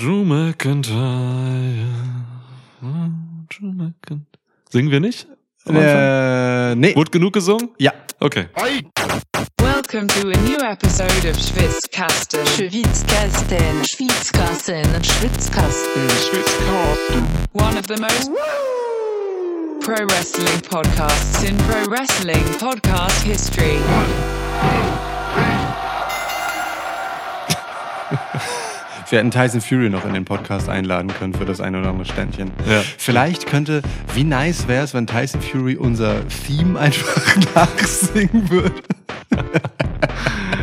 Drew McIntyre. Drew McIntyre. Singen wir nicht? Äh, nee. Wurde genug gesungen? Ja. Okay. Welcome to a new episode of Schwitzkasten. Schwitzkasten, Schwitzkasten, Schwitzkasten, One of the most pro wrestling podcasts in pro wrestling podcast history. Wir hätten Tyson Fury noch in den Podcast einladen können für das eine oder andere Ständchen. Ja. Vielleicht könnte, wie nice wäre es, wenn Tyson Fury unser Theme einfach nachsingen würde.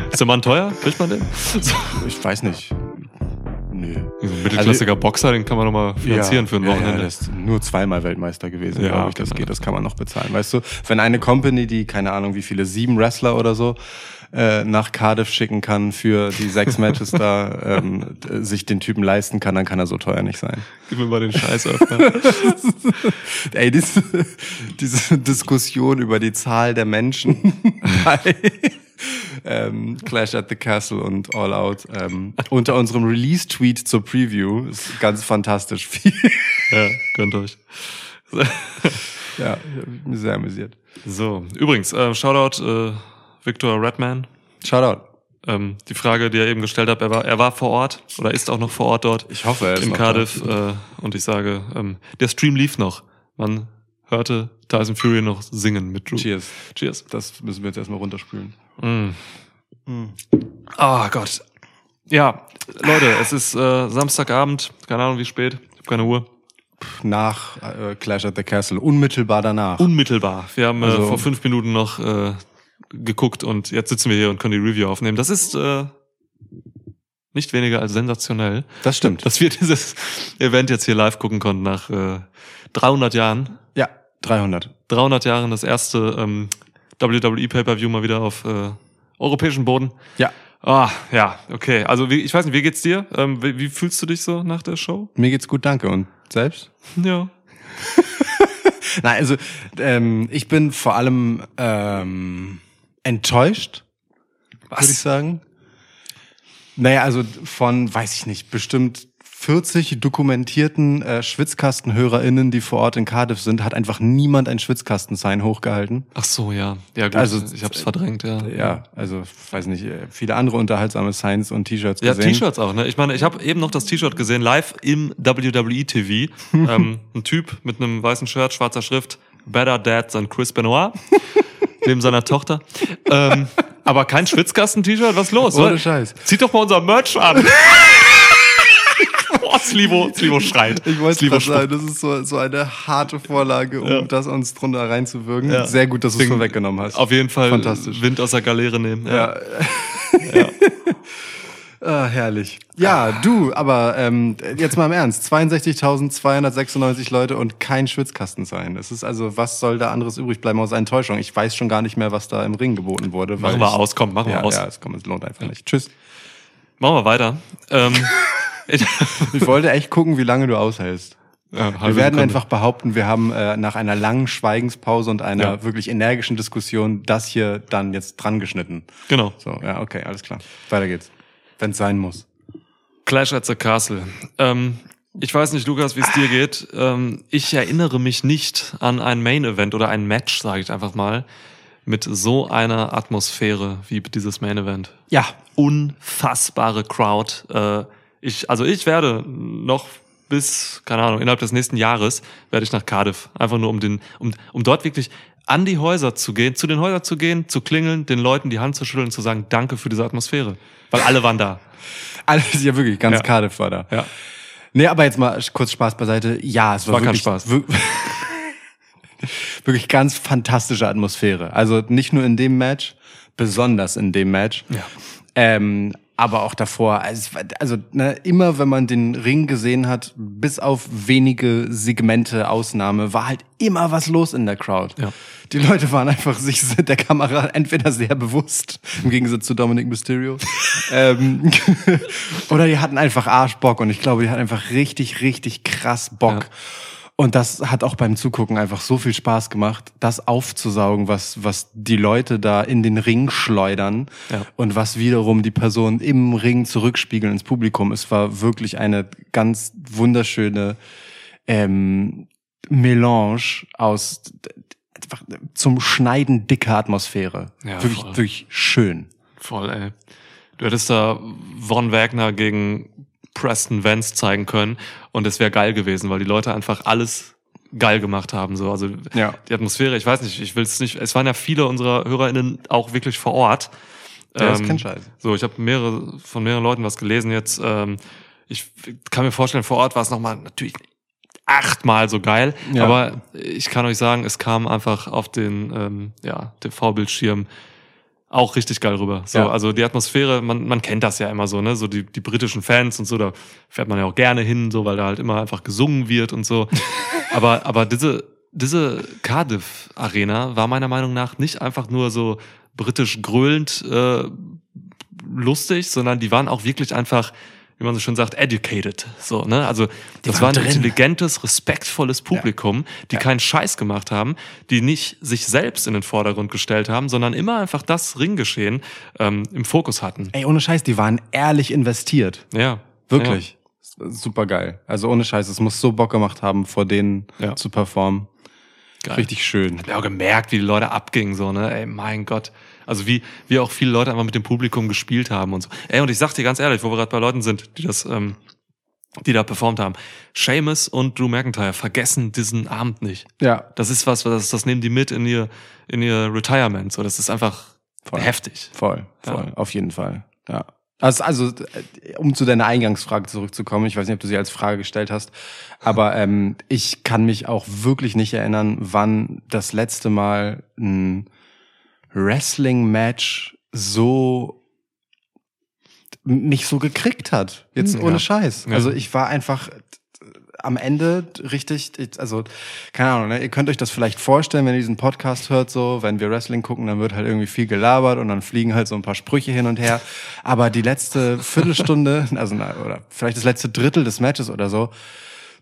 Ist der Mann teuer? Kriegt man den? Ich weiß nicht. Nö. ein mittelklassiger Boxer, den kann man nochmal finanzieren für ein Ja, Wochenende. ja, der ist nur zweimal Weltmeister gewesen, Ja, glaube ich. Das genau. geht, das kann man noch bezahlen. Weißt du, wenn eine Company, die, keine Ahnung, wie viele, sieben Wrestler oder so, äh, nach Cardiff schicken kann für die sechs Matches da, ähm, sich den Typen leisten kann, dann kann er so teuer nicht sein. Gib mir mal den Scheiß öfter. Ey, diese, diese Diskussion über die Zahl der Menschen bei ähm, Clash at the Castle und All Out ähm, unter unserem Release-Tweet zur Preview ist ganz fantastisch viel. ja, gönnt euch. ja, ich hab mich sehr amüsiert. So, übrigens, äh, Shoutout äh, Victor Redman. Shoutout. Ähm, die Frage, die er eben gestellt hat, er war, er war vor Ort oder ist auch noch vor Ort dort Ich hoffe, er ist in Cardiff. Äh, und ich sage, ähm, der Stream lief noch. Man hörte Tyson Fury noch singen mit Drew. Cheers. Cheers. Das müssen wir jetzt erstmal runterspülen. Mm. Ah Gott. Ja, Leute, es ist äh, Samstagabend, keine Ahnung wie spät, ich habe keine Uhr. Nach äh, Clash at the Castle, unmittelbar danach. Unmittelbar. Wir haben äh, Also- vor fünf Minuten noch äh, geguckt und jetzt sitzen wir hier und können die Review aufnehmen. Das ist äh, nicht weniger als sensationell, das stimmt. dass wir dieses Event jetzt hier live gucken konnten nach äh, 300 Jahren. ja, 300. 300 Jahren das erste ähm, WWE Pay-Per-View mal wieder auf äh, europäischem Boden. Ja, Ah, ja, okay. Also wie, ich weiß nicht, wie geht's dir? Ähm, wie, wie fühlst du dich so nach der Show? mir geht's gut, danke. Und selbst? Ja. Nein, also ähm, ich bin vor allem ähm, enttäuscht, würde ich sagen. Naja, also von, weiß ich nicht, bestimmt 40 dokumentierten äh, SchwitzkastenhörerInnen, die vor Ort in Cardiff sind, hat einfach niemand ein Schwitzkasten-Sign hochgehalten. Ach so, ja. Ja, gut. Also, ich hab's verdrängt, ja. Ja, also weiß nicht, äh, viele andere unterhaltsame Signs und T-Shirts Ja, gesehen. T-Shirts auch, ne? Ich meine, ich habe eben noch das T-Shirt gesehen, live im WWE TV. ähm, ein Typ mit einem weißen Shirt, schwarzer Schrift, Better Dad than Chris Benoit, neben seiner Tochter. Ähm, aber kein Schwitzkasten-T-Shirt, was ist los? Ohne oder? Scheiß. Zieht doch mal unser Merch an. Boah, Slivo, Slivo schreit. Ich wollte gerade sagen, das ist so, so eine harte Vorlage, um Ja. das uns drunter reinzuwirken. Ja. Sehr gut, dass du es vorweggenommen hast. Auf jeden Fall Fantastisch. Wind aus der Galeere nehmen. Ja. Ah, herrlich. Ja, du, aber ähm, jetzt mal im Ernst. 62.296 Leute und kein Schwitzkasten sein. Das ist also, was soll da anderes übrig bleiben aus Enttäuschung? Ich weiß schon gar nicht mehr, was da im Ring geboten wurde. Machen wir ich, aus, komm, machen wir ja, aus. Ja, es, kommt, es lohnt einfach nicht. Tschüss. Machen wir weiter. Ähm, ich, wollte echt gucken, wie lange du aushältst. ja, Wir werden Sekunde. einfach behaupten, wir haben äh, nach einer langen Schweigenspause und einer Ja. wirklich energischen Diskussion das hier dann jetzt dran geschnitten. Genau. So, ja, okay, alles klar. Weiter geht's. Wenn es sein muss. Clash at the Castle. Ähm, ich weiß nicht, Lukas, wie es dir geht. Ähm, ich erinnere mich nicht an ein Main Event oder ein Match, sage ich einfach mal, mit so einer Atmosphäre wie dieses Main Event. Ja, Unfassbare Crowd. Äh, ich, also ich werde noch bis, keine Ahnung, innerhalb des nächsten Jahres werde ich nach Cardiff. Einfach nur um den, um, um dort wirklich an die Häuser zu gehen, zu den Häusern zu gehen, zu klingeln, den Leuten die Hand zu schütteln, zu sagen, danke für diese Atmosphäre. Weil alle waren da. alles, ja wirklich, ganz Ja. Cardiff war da. Ja. Nee, aber jetzt mal kurz Spaß beiseite. Ja, es war, War kein wirklich, Spaß. wir- wirklich ganz fantastische Atmosphäre. Also nicht nur in dem Match, besonders in dem Match. Ja. Ähm, aber auch davor. Also, also ne, immer, wenn man den Ring gesehen hat, bis auf wenige Segmente Ausnahme, war halt immer was los in der Crowd. Ja. Die Leute waren einfach sich der Kamera entweder sehr bewusst, im Gegensatz zu Dominic Mysterio, ähm, oder die hatten einfach Arschbock und ich glaube, die hatten einfach richtig, richtig krass Bock. Und das hat auch beim Zugucken einfach so viel Spaß gemacht, das aufzusaugen, was, was die Leute da in den Ring schleudern Ja. und was wiederum die Personen im Ring zurückspiegeln ins Publikum. Es war wirklich eine ganz wunderschöne ähm, Melange aus einfach zum Schneiden dicker Atmosphäre. Ja, wirklich, voll. wirklich schön. Voll, ey. Du hättest da Von Wagner gegen Preston Vance zeigen können und es wäre geil gewesen, weil die Leute einfach alles geil gemacht haben. So. Also Ja. die Atmosphäre, ich weiß nicht, ich will es nicht, es waren ja viele unserer HörerInnen auch wirklich vor Ort. Ja, das ist Ähm, kein Scheiß. So, ich habe mehrere von mehreren Leuten was gelesen jetzt. Ähm, ich kann mir vorstellen, vor Ort war es nochmal natürlich achtmal so geil. Ja. Aber ich kann euch sagen, es kam einfach auf den ähm, ja, TV-Bildschirm auch richtig geil rüber. So, Ja. also die Atmosphäre, man, man kennt das ja immer so, ne? So die, die britischen Fans und so, da fährt man ja auch gerne hin, so, weil da halt immer einfach gesungen wird und so. aber, aber diese, diese Cardiff Arena war meiner Meinung nach nicht einfach nur so britisch gröhlend äh, lustig, sondern die waren auch wirklich einfach, wie man so schön sagt, educated. So, ne? Also das waren war ein drin. intelligentes, respektvolles Publikum, die keinen Scheiß gemacht haben, die nicht sich selbst in den Vordergrund gestellt haben, sondern immer einfach das Ringgeschehen ähm, im Fokus hatten. Ey, ohne Scheiß, die waren ehrlich investiert. Ja. Wirklich. Super geil. Also ohne Scheiß, es muss so Bock gemacht haben, vor denen Ja. zu performen. Ja, geil. Richtig schön. Ich hab auch gemerkt, wie die Leute abgingen, so, ne? Ey, mein Gott. Also wie, wie auch viele Leute einfach mit dem Publikum gespielt haben und so. Ey, und ich sag dir ganz ehrlich, wo wir gerade bei Leuten sind, die das, ähm, die da performt haben. Seamus und Drew McIntyre vergessen diesen Abend nicht. Ja. Das ist was, das, das nehmen die mit in ihr, in ihr Retirement. So, das ist einfach Voll. heftig. Voll, voll, Ja. auf jeden Fall. Ja. Also, also, um zu deiner Eingangsfrage zurückzukommen, ich weiß nicht, ob du sie als Frage gestellt hast, aber ähm, ich kann mich auch wirklich nicht erinnern, wann das letzte Mal ein Wrestling-Match so mich so gekriegt hat. Jetzt Hm, ohne ja. Scheiß. Ja. Also ich war einfach am Ende richtig, also keine Ahnung, ne? ihr könnt euch das vielleicht vorstellen, wenn ihr diesen Podcast hört, so, wenn wir Wrestling gucken, dann wird halt irgendwie viel gelabert und dann fliegen halt so ein paar Sprüche hin und her. Aber die letzte Viertelstunde, also na, oder vielleicht das letzte Drittel des Matches oder so,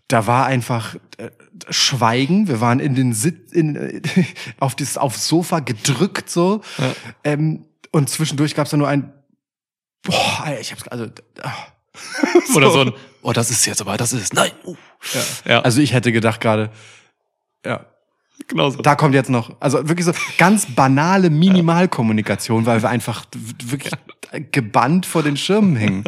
da war einfach äh, Schweigen. Wir waren in den Sit in, äh, auf das aufs Sofa gedrückt so. Ja. Ähm, und zwischendurch gab es da nur ein Boah, Alter, ich hab's also ah. Oder so ein, oh, das ist jetzt aber, das ist, nein. Uh. ja. Ja, Also ich hätte gedacht gerade, ja, genau so. da kommt jetzt noch, also wirklich so ganz banale Minimalkommunikation, weil wir einfach w- gebannt vor den Schirmen hingen.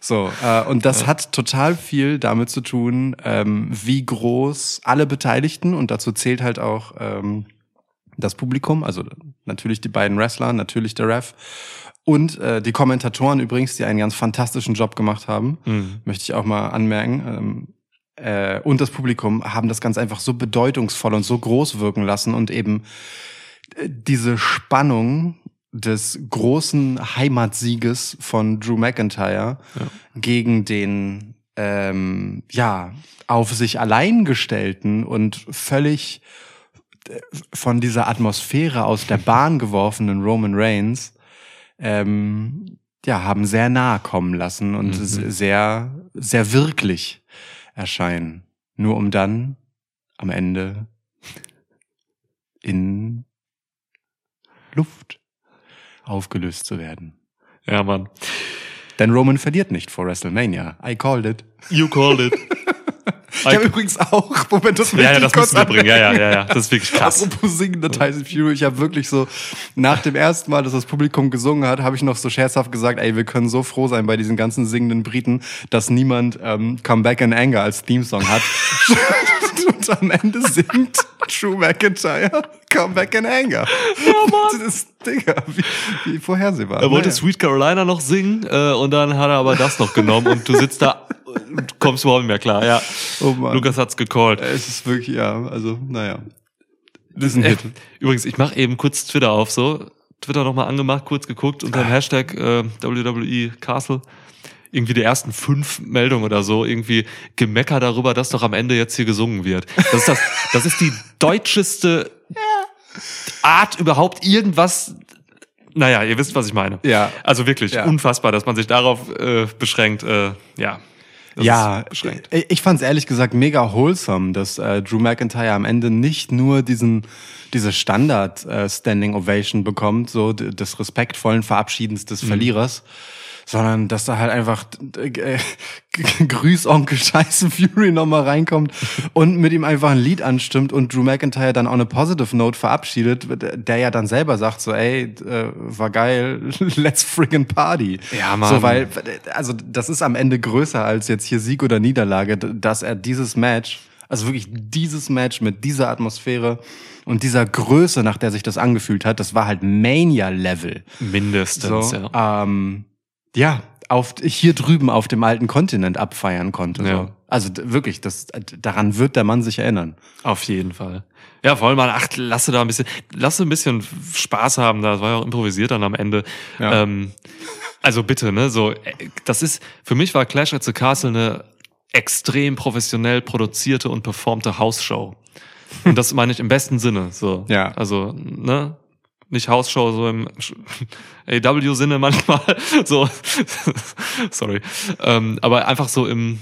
So, äh, und das hat total viel damit zu tun, ähm, wie groß alle Beteiligten, und dazu zählt halt auch ähm, das Publikum, also natürlich die beiden Wrestler, natürlich der Ref und äh, die Kommentatoren übrigens, die einen ganz fantastischen Job gemacht haben, Mhm. möchte ich auch mal anmerken. Ähm, äh, und das Publikum haben das ganz einfach so bedeutungsvoll und so groß wirken lassen und eben äh, diese Spannung des großen Heimatsieges von Drew McIntyre Ja. gegen den ähm, ja auf sich allein gestellten und völlig äh, von dieser Atmosphäre aus der Bahn geworfenen Roman Reigns ähm, ja, haben sehr nahe kommen lassen und Mhm. sehr, sehr wirklich erscheinen. Nur um dann am Ende in Luft aufgelöst zu werden. Ja, Mann. Denn Roman verliert nicht vor WrestleMania. I called it. You called it. Ich habe übrigens auch, Moment, das ja, ja, das müssen wir bringen. Ja, ja, ja, ja. Das ist wirklich krass. Apropos singender Tyson Fury, ich habe wirklich so, nach dem ersten Mal, dass das Publikum gesungen hat, habe ich noch so scherzhaft gesagt, ey, wir können so froh sein bei diesen ganzen singenden Briten, dass niemand ähm, Come Back in Anger als Theme-Song hat. Und am Ende singt Drew McIntyre Come Back in Anger. Ja, Mann. Das ist, Digga, wie, wie vorhersehbar. Er wollte Naja. Sweet Carolina noch singen äh, und dann hat er aber das noch genommen und du sitzt da und kommst überhaupt nicht mehr klar. Ja, Oh Mann. Lukas hat's gecallt. Es ist wirklich, ja, also, naja. Das ist Hit. Übrigens, ich mache eben kurz Twitter auf, so Twitter nochmal angemacht, kurz geguckt unter dem Hashtag äh, WWE Castle. Irgendwie die ersten fünf Meldungen oder so, irgendwie Gemecker darüber, dass doch am Ende jetzt hier gesungen wird. Das ist das, das ist die deutscheste Art überhaupt irgendwas. Naja, ihr wisst, was ich meine. Ja. Also wirklich Ja. unfassbar, dass man sich darauf äh, beschränkt. Äh, ja. Das ja, beschränkt. ich, ich fand es ehrlich gesagt mega wholesome, dass äh, Drew McIntyre am Ende nicht nur diesen diese Standard äh, Standing Ovation bekommt, so des respektvollen Verabschiedens Mhm. des Verlierers, sondern dass da halt einfach äh, Grüß Onkel Scheiße Fury nochmal reinkommt und mit ihm einfach ein Lied anstimmt und Drew McIntyre dann auch eine Positive Note verabschiedet, der ja dann selber sagt so, ey, äh, war geil, let's friggin' party. Ja, Mann. So, weil, also das ist am Ende größer als jetzt hier Sieg oder Niederlage, dass er dieses Match, also wirklich dieses Match mit dieser Atmosphäre und dieser Größe, nach der sich das angefühlt hat, das war halt Mania-Level. Mindestens, So, ja. ähm, ja, auf, hier drüben auf dem alten Kontinent abfeiern konnte. Ja. So. Also wirklich, das, daran wird der Mann sich erinnern. Auf jeden Fall. Ja, vor allem mal, ach, lasse da ein bisschen, lasse ein bisschen Spaß haben, da. das war ja auch improvisiert dann am Ende. Ja. Ähm, also bitte, ne, so, äh, das ist, für mich war Clash at the Castle eine extrem professionell produzierte und performte Hausshow. Und das meine ich im besten Sinne, so. Ja. Also, ne, nicht Hausshow so im AW-Sinne manchmal, so, sorry, ähm, aber einfach so im,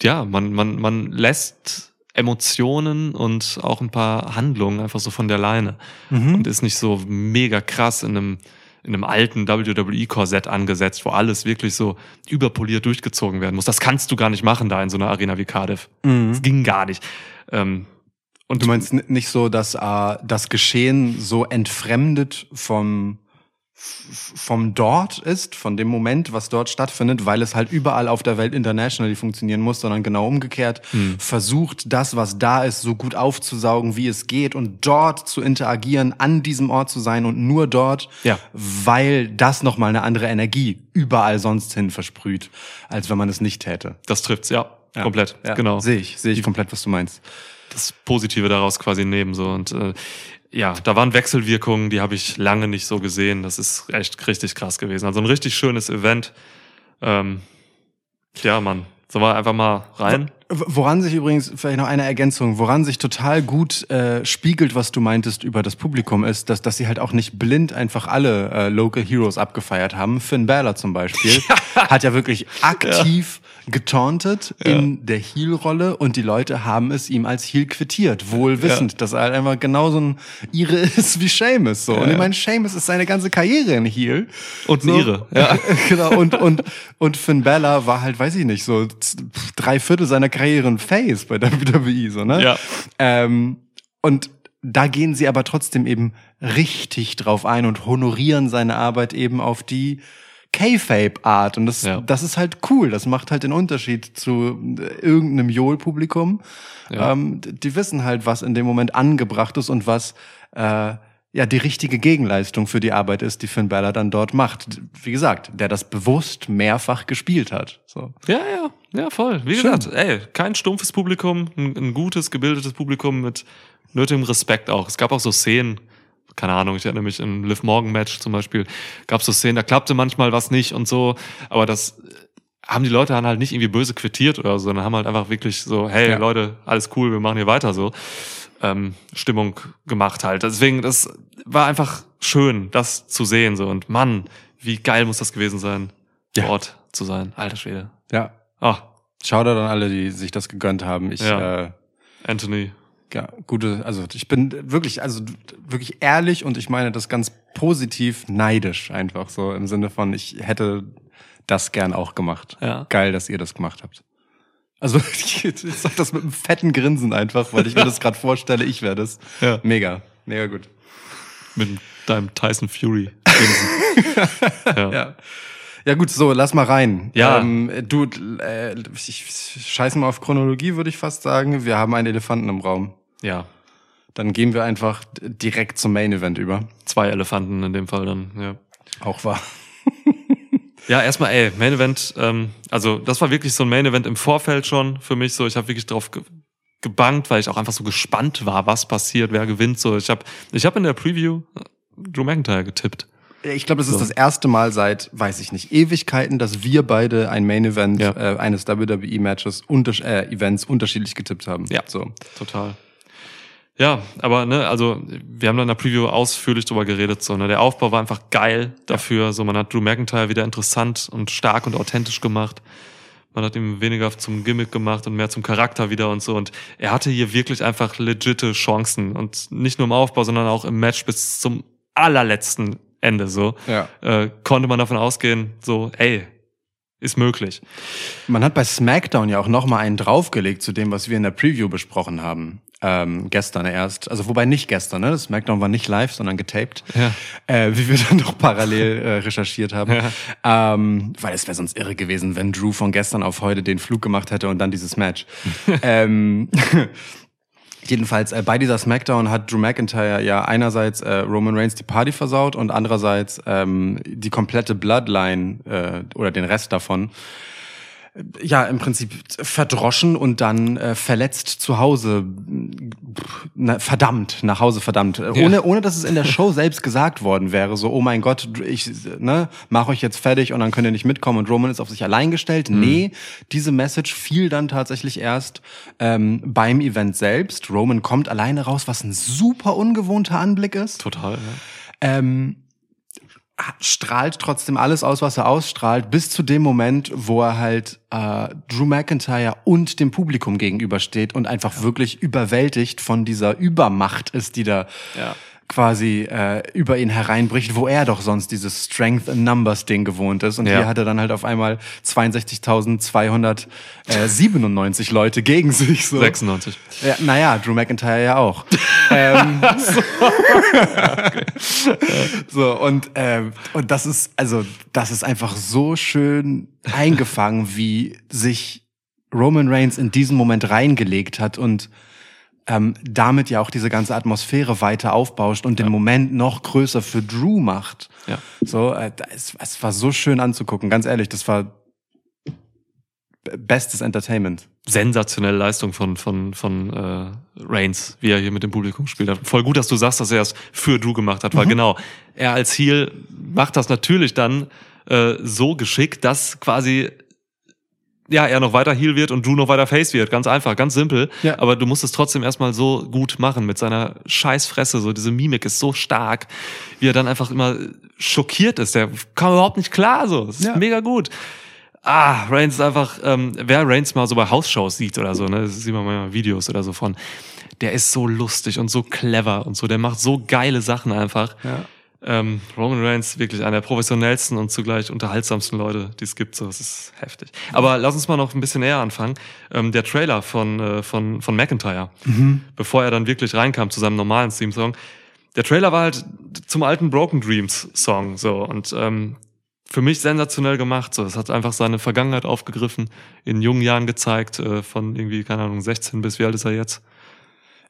ja, man, man, man lässt Emotionen und auch ein paar Handlungen einfach so von der Leine und ist nicht so mega krass in einem in einem alten WWE-Korsett angesetzt, wo alles wirklich so überpoliert durchgezogen werden muss. Das kannst du gar nicht machen da in so einer Arena wie Cardiff. Das ging gar nicht. Ähm, und Du meinst nicht so, dass äh, das Geschehen so entfremdet vom vom dort ist, von dem Moment, was dort stattfindet, weil es halt überall auf der Welt internationally funktionieren muss, sondern genau umgekehrt Hm. versucht, das, was da ist, so gut aufzusaugen, wie es geht und dort zu interagieren, an diesem Ort zu sein und nur dort, Ja. weil das nochmal eine andere Energie überall sonst hin versprüht, als wenn man es nicht täte. das trifft's, ja, komplett, Ja, genau. Sehe ich, sehe ich komplett, was du meinst. Das Positive daraus quasi nehmen so und äh, ja, da waren Wechselwirkungen, die habe ich lange nicht so gesehen. Das ist echt richtig krass gewesen. Also ein richtig schönes Event. Ähm, ja, Mann, sollen wir einfach mal rein? Woran sich übrigens, vielleicht noch eine Ergänzung, woran sich total gut äh, spiegelt, was du meintest über das Publikum, ist, dass, dass sie halt auch nicht blind einfach alle äh, Local Heroes abgefeiert haben. Finn Balor zum Beispiel hat ja wirklich aktiv getauntet in der Heel-Rolle und die Leute haben es ihm als Heel quittiert, wohl wissend, dass er halt einfach genauso ein Ire ist wie Seamus. So. Und ich meine, Seamus ist seine ganze Karriere ein Heel. Und ein so. Ire, ja. genau, und, und, und Finn Balor war halt, weiß ich nicht, so drei Viertel seiner Karriere ein Face bei WWE, so, ne? Ja. Ähm, und da gehen sie aber trotzdem eben richtig drauf ein und honorieren seine Arbeit eben auf die K-Fape-Art. Und das, Ja. das ist halt cool. Das macht halt den Unterschied zu äh, irgendeinem Joel-Publikum. Ja. Ähm, die wissen halt, was in dem Moment angebracht ist und was äh, ja die richtige Gegenleistung für die Arbeit ist, die Finn Balor dann dort macht. Wie gesagt, der das bewusst mehrfach gespielt hat. So. Ja, ja, ja, voll. Wie Schön. gesagt, ey, kein stumpfes Publikum, ein, ein gutes, gebildetes Publikum mit nötigem Respekt auch. Es gab auch so Szenen, keine Ahnung, ich erinnere mich im Liv Morgan Match zum Beispiel, gab so Szenen, da klappte manchmal was nicht und so, aber das äh, haben die Leute dann halt nicht irgendwie böse quittiert oder so, sondern haben halt einfach wirklich so, hey Ja. Leute, alles cool, wir machen hier weiter so. Ähm, Stimmung gemacht halt. Deswegen, das war einfach schön, das zu sehen so und Mann, wie geil muss das gewesen sein, Ja. vor Ort zu sein. Alter Schwede. Ja. Ah, Shoutout an alle, die sich das gegönnt haben. Ich, Ja. äh, Anthony. ja, gute, also ich bin wirklich, also wirklich ehrlich und ich meine das ganz positiv neidisch einfach so im Sinne von, ich hätte das gern auch gemacht. Ja. Geil, dass ihr das gemacht habt. Also ich, ich sag das mit einem fetten Grinsen einfach, weil ich mir das gerade vorstelle, ich wäre das. Ja. Mega, mega gut. Mit deinem Tyson Fury. ja. Ja. Ja gut, so, lass mal rein. Ja. Ähm, du, äh, ich scheiß mal auf Chronologie, würde ich fast sagen. Wir haben einen Elefanten im Raum. ja. Dann gehen wir einfach direkt zum Main Event über. Zwei Elefanten in dem Fall dann, ja. Auch wahr. Ja, erstmal, ey, Main Event, ähm, also das war wirklich so ein Main Event im Vorfeld schon für mich so. Ich habe wirklich drauf ge gebankt, weil ich auch einfach so gespannt war, was passiert, wer gewinnt. So, ich habe ich hab in der Preview äh, Drew McIntyre getippt. Ich glaube, das ist So. das erste Mal seit, weiß ich nicht, Ewigkeiten, dass wir beide ein Main Event Ja. äh, eines WWE-Matches, unter äh, Events unterschiedlich getippt haben. Ja. So. Total. Ja, aber ne, also wir haben da in der Preview ausführlich drüber geredet. So, ne, der Aufbau war einfach geil dafür. So, man hat Drew McIntyre wieder interessant und stark und authentisch gemacht. Man hat ihm weniger zum Gimmick gemacht und mehr zum Charakter wieder und so. Und er hatte hier wirklich einfach legitte Chancen. Und nicht nur im Aufbau, sondern auch im Match bis zum allerletzten Ende so. Ja. Äh, konnte man davon ausgehen, so, ey, ist möglich. Man hat bei SmackDown ja auch noch mal einen draufgelegt zu dem, was wir in der Preview besprochen haben. Ähm, gestern erst, also wobei nicht gestern, ne? Das SmackDown war nicht live, sondern getaped, Ja. äh, wie wir dann noch parallel äh, recherchiert haben. Ja. Ähm, weil es wäre sonst irre gewesen, wenn Drew von gestern auf heute den Flug gemacht hätte und dann dieses Match. ähm, Jedenfalls äh, bei dieser Smackdown hat Drew McIntyre ja einerseits äh, Roman Reigns die Party versaut und andererseits ähm, die komplette Bloodline äh, oder den Rest davon ja im Prinzip verdroschen und dann äh, verletzt zu Hause na, verdammt nach Hause verdammt. Äh, ohne ohne dass es in der Show selbst gesagt worden wäre so oh mein Gott ich ne mach euch jetzt fertig und dann könnt ihr nicht mitkommen und Roman ist auf sich allein gestellt. Nee diese Message fiel dann tatsächlich erst ähm, beim Event selbst. Roman kommt alleine raus was ein super ungewohnter Anblick ist. Total, ja. ähm, strahlt trotzdem alles aus, was er ausstrahlt, bis zu dem Moment, wo er halt äh, Drew McIntyre und dem Publikum gegenübersteht und einfach wirklich überwältigt von dieser Übermacht ist, die da Ja. Quasi äh, über ihn hereinbricht, wo er doch sonst dieses Strength in Numbers Ding gewohnt ist. Und Ja. hier hat er dann halt auf einmal 62.297 Leute gegen sich. So. 96. Ja, naja, Drew McIntyre ja auch. ähm, so, und, ähm, und das ist, also, das ist einfach so schön eingefangen, wie sich Roman Reigns in diesen Moment reingelegt hat und ähm, damit ja auch diese ganze Atmosphäre weiter aufbauscht und den Moment noch größer für Drew macht. Ja. So, äh, es, es war so schön anzugucken, ganz ehrlich, das war bestes Entertainment. sensationelle Leistung von von von äh, Reigns, wie er hier mit dem Publikum gespielt hat. Voll gut, dass du sagst, dass er es für Drew gemacht hat, weil genau er als Heel macht das natürlich dann äh, so geschickt, dass quasi ja er noch weiter Heel wird und Drew noch weiter Face wird. Ganz einfach, ganz simpel. Ja. Aber du musst es trotzdem erstmal so gut machen mit seiner Scheißfresse. So diese Mimik ist so stark, wie er dann einfach immer schockiert ist. Der kam überhaupt nicht klar. So, das ist Ja. mega gut. Ah, Reigns ist einfach, ähm, wer Reigns mal so bei Hausshows sieht oder so, ne, das sieht man manchmal Videos oder so von, der ist so lustig und so clever und so, der macht so geile Sachen einfach. Ja. Ähm, Roman Reigns wirklich einer der professionellsten und zugleich unterhaltsamsten Leute, die es gibt. So, das ist heftig. Aber lass uns mal noch ein bisschen näher anfangen. Ähm, der Trailer von äh, von von McIntyre, bevor er dann wirklich reinkam zu seinem normalen Theme-Song. Der Trailer war halt zum alten Broken Dreams Song so und ähm, für mich sensationell gemacht. So, es hat einfach seine Vergangenheit aufgegriffen, in jungen Jahren gezeigt, äh, von irgendwie keine Ahnung 16 bis wie alt ist er jetzt?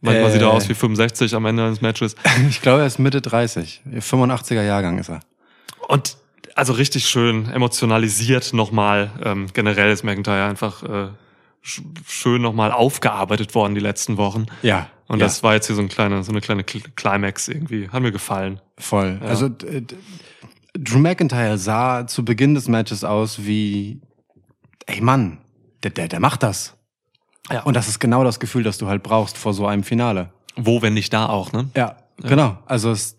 Manchmal Äh. sieht er aus wie 65 am Ende eines Matches. Ich glaube, er ist Mitte 30. 85er Jahrgang ist er. Und also richtig schön emotionalisiert nochmal. Ähm, generell ist McIntyre einfach äh, sch schön nochmal aufgearbeitet worden die letzten Wochen. Ja. Und ja, das war jetzt hier so, ein kleine, so eine kleine Cl- Climax irgendwie. Hat mir gefallen. voll. Also d- d- Drew McIntyre sah zu Beginn des Matches aus wie, ey Mann, der, der, der macht das. Ja. Und das ist genau das Gefühl, das du halt brauchst vor so einem Finale. Wo, wenn nicht da auch, ne? Ja, genau. Also es ist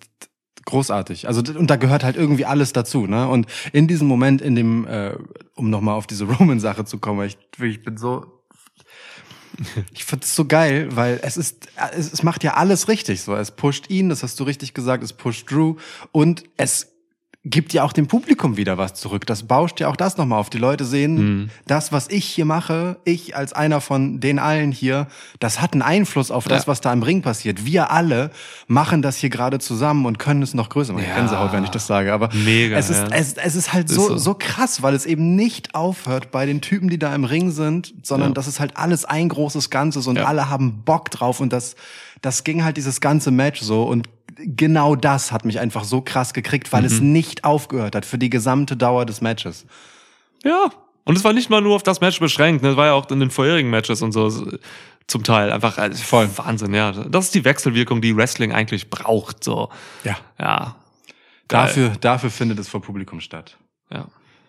großartig. Also und da gehört halt irgendwie alles dazu, ne? Und in diesem Moment, in dem, äh, um nochmal auf diese Roman-Sache zu kommen, ich, ich bin so ich finde es so geil, weil es ist, es, es macht ja alles richtig. So, es pusht ihn, das hast du richtig gesagt, es pusht Drew und es gibt ja auch dem Publikum wieder was zurück. Das bauscht ja auch das nochmal auf. Die Leute sehen, das, was ich hier mache, ich als einer von den allen hier, das hat einen Einfluss auf das, Ja. was da im Ring passiert. Wir alle machen das hier gerade zusammen und können es noch größer machen. Ja. Gänsehaut, wenn ich das sage. Aber Mega, es ist, ja. es, es ist halt Ist so, so. so krass, weil es eben nicht aufhört bei den Typen, die da im Ring sind, sondern Ja. das ist halt alles ein großes Ganzes und alle haben Bock drauf und das, das ging halt dieses ganze Match so und genau das hat mich einfach so krass gekriegt, weil es Mhm. nicht aufgehört hat für die gesamte Dauer des Matches. Ja. Und es war nicht mal nur auf das Match beschränkt, ne? es war ja auch in den vorherigen Matches und so zum Teil einfach äh, Voll. Wahnsinn, ja. Das ist die Wechselwirkung, die Wrestling eigentlich braucht, so. Ja. Ja. Geil. Dafür, dafür findet es vor Publikum statt. Ja.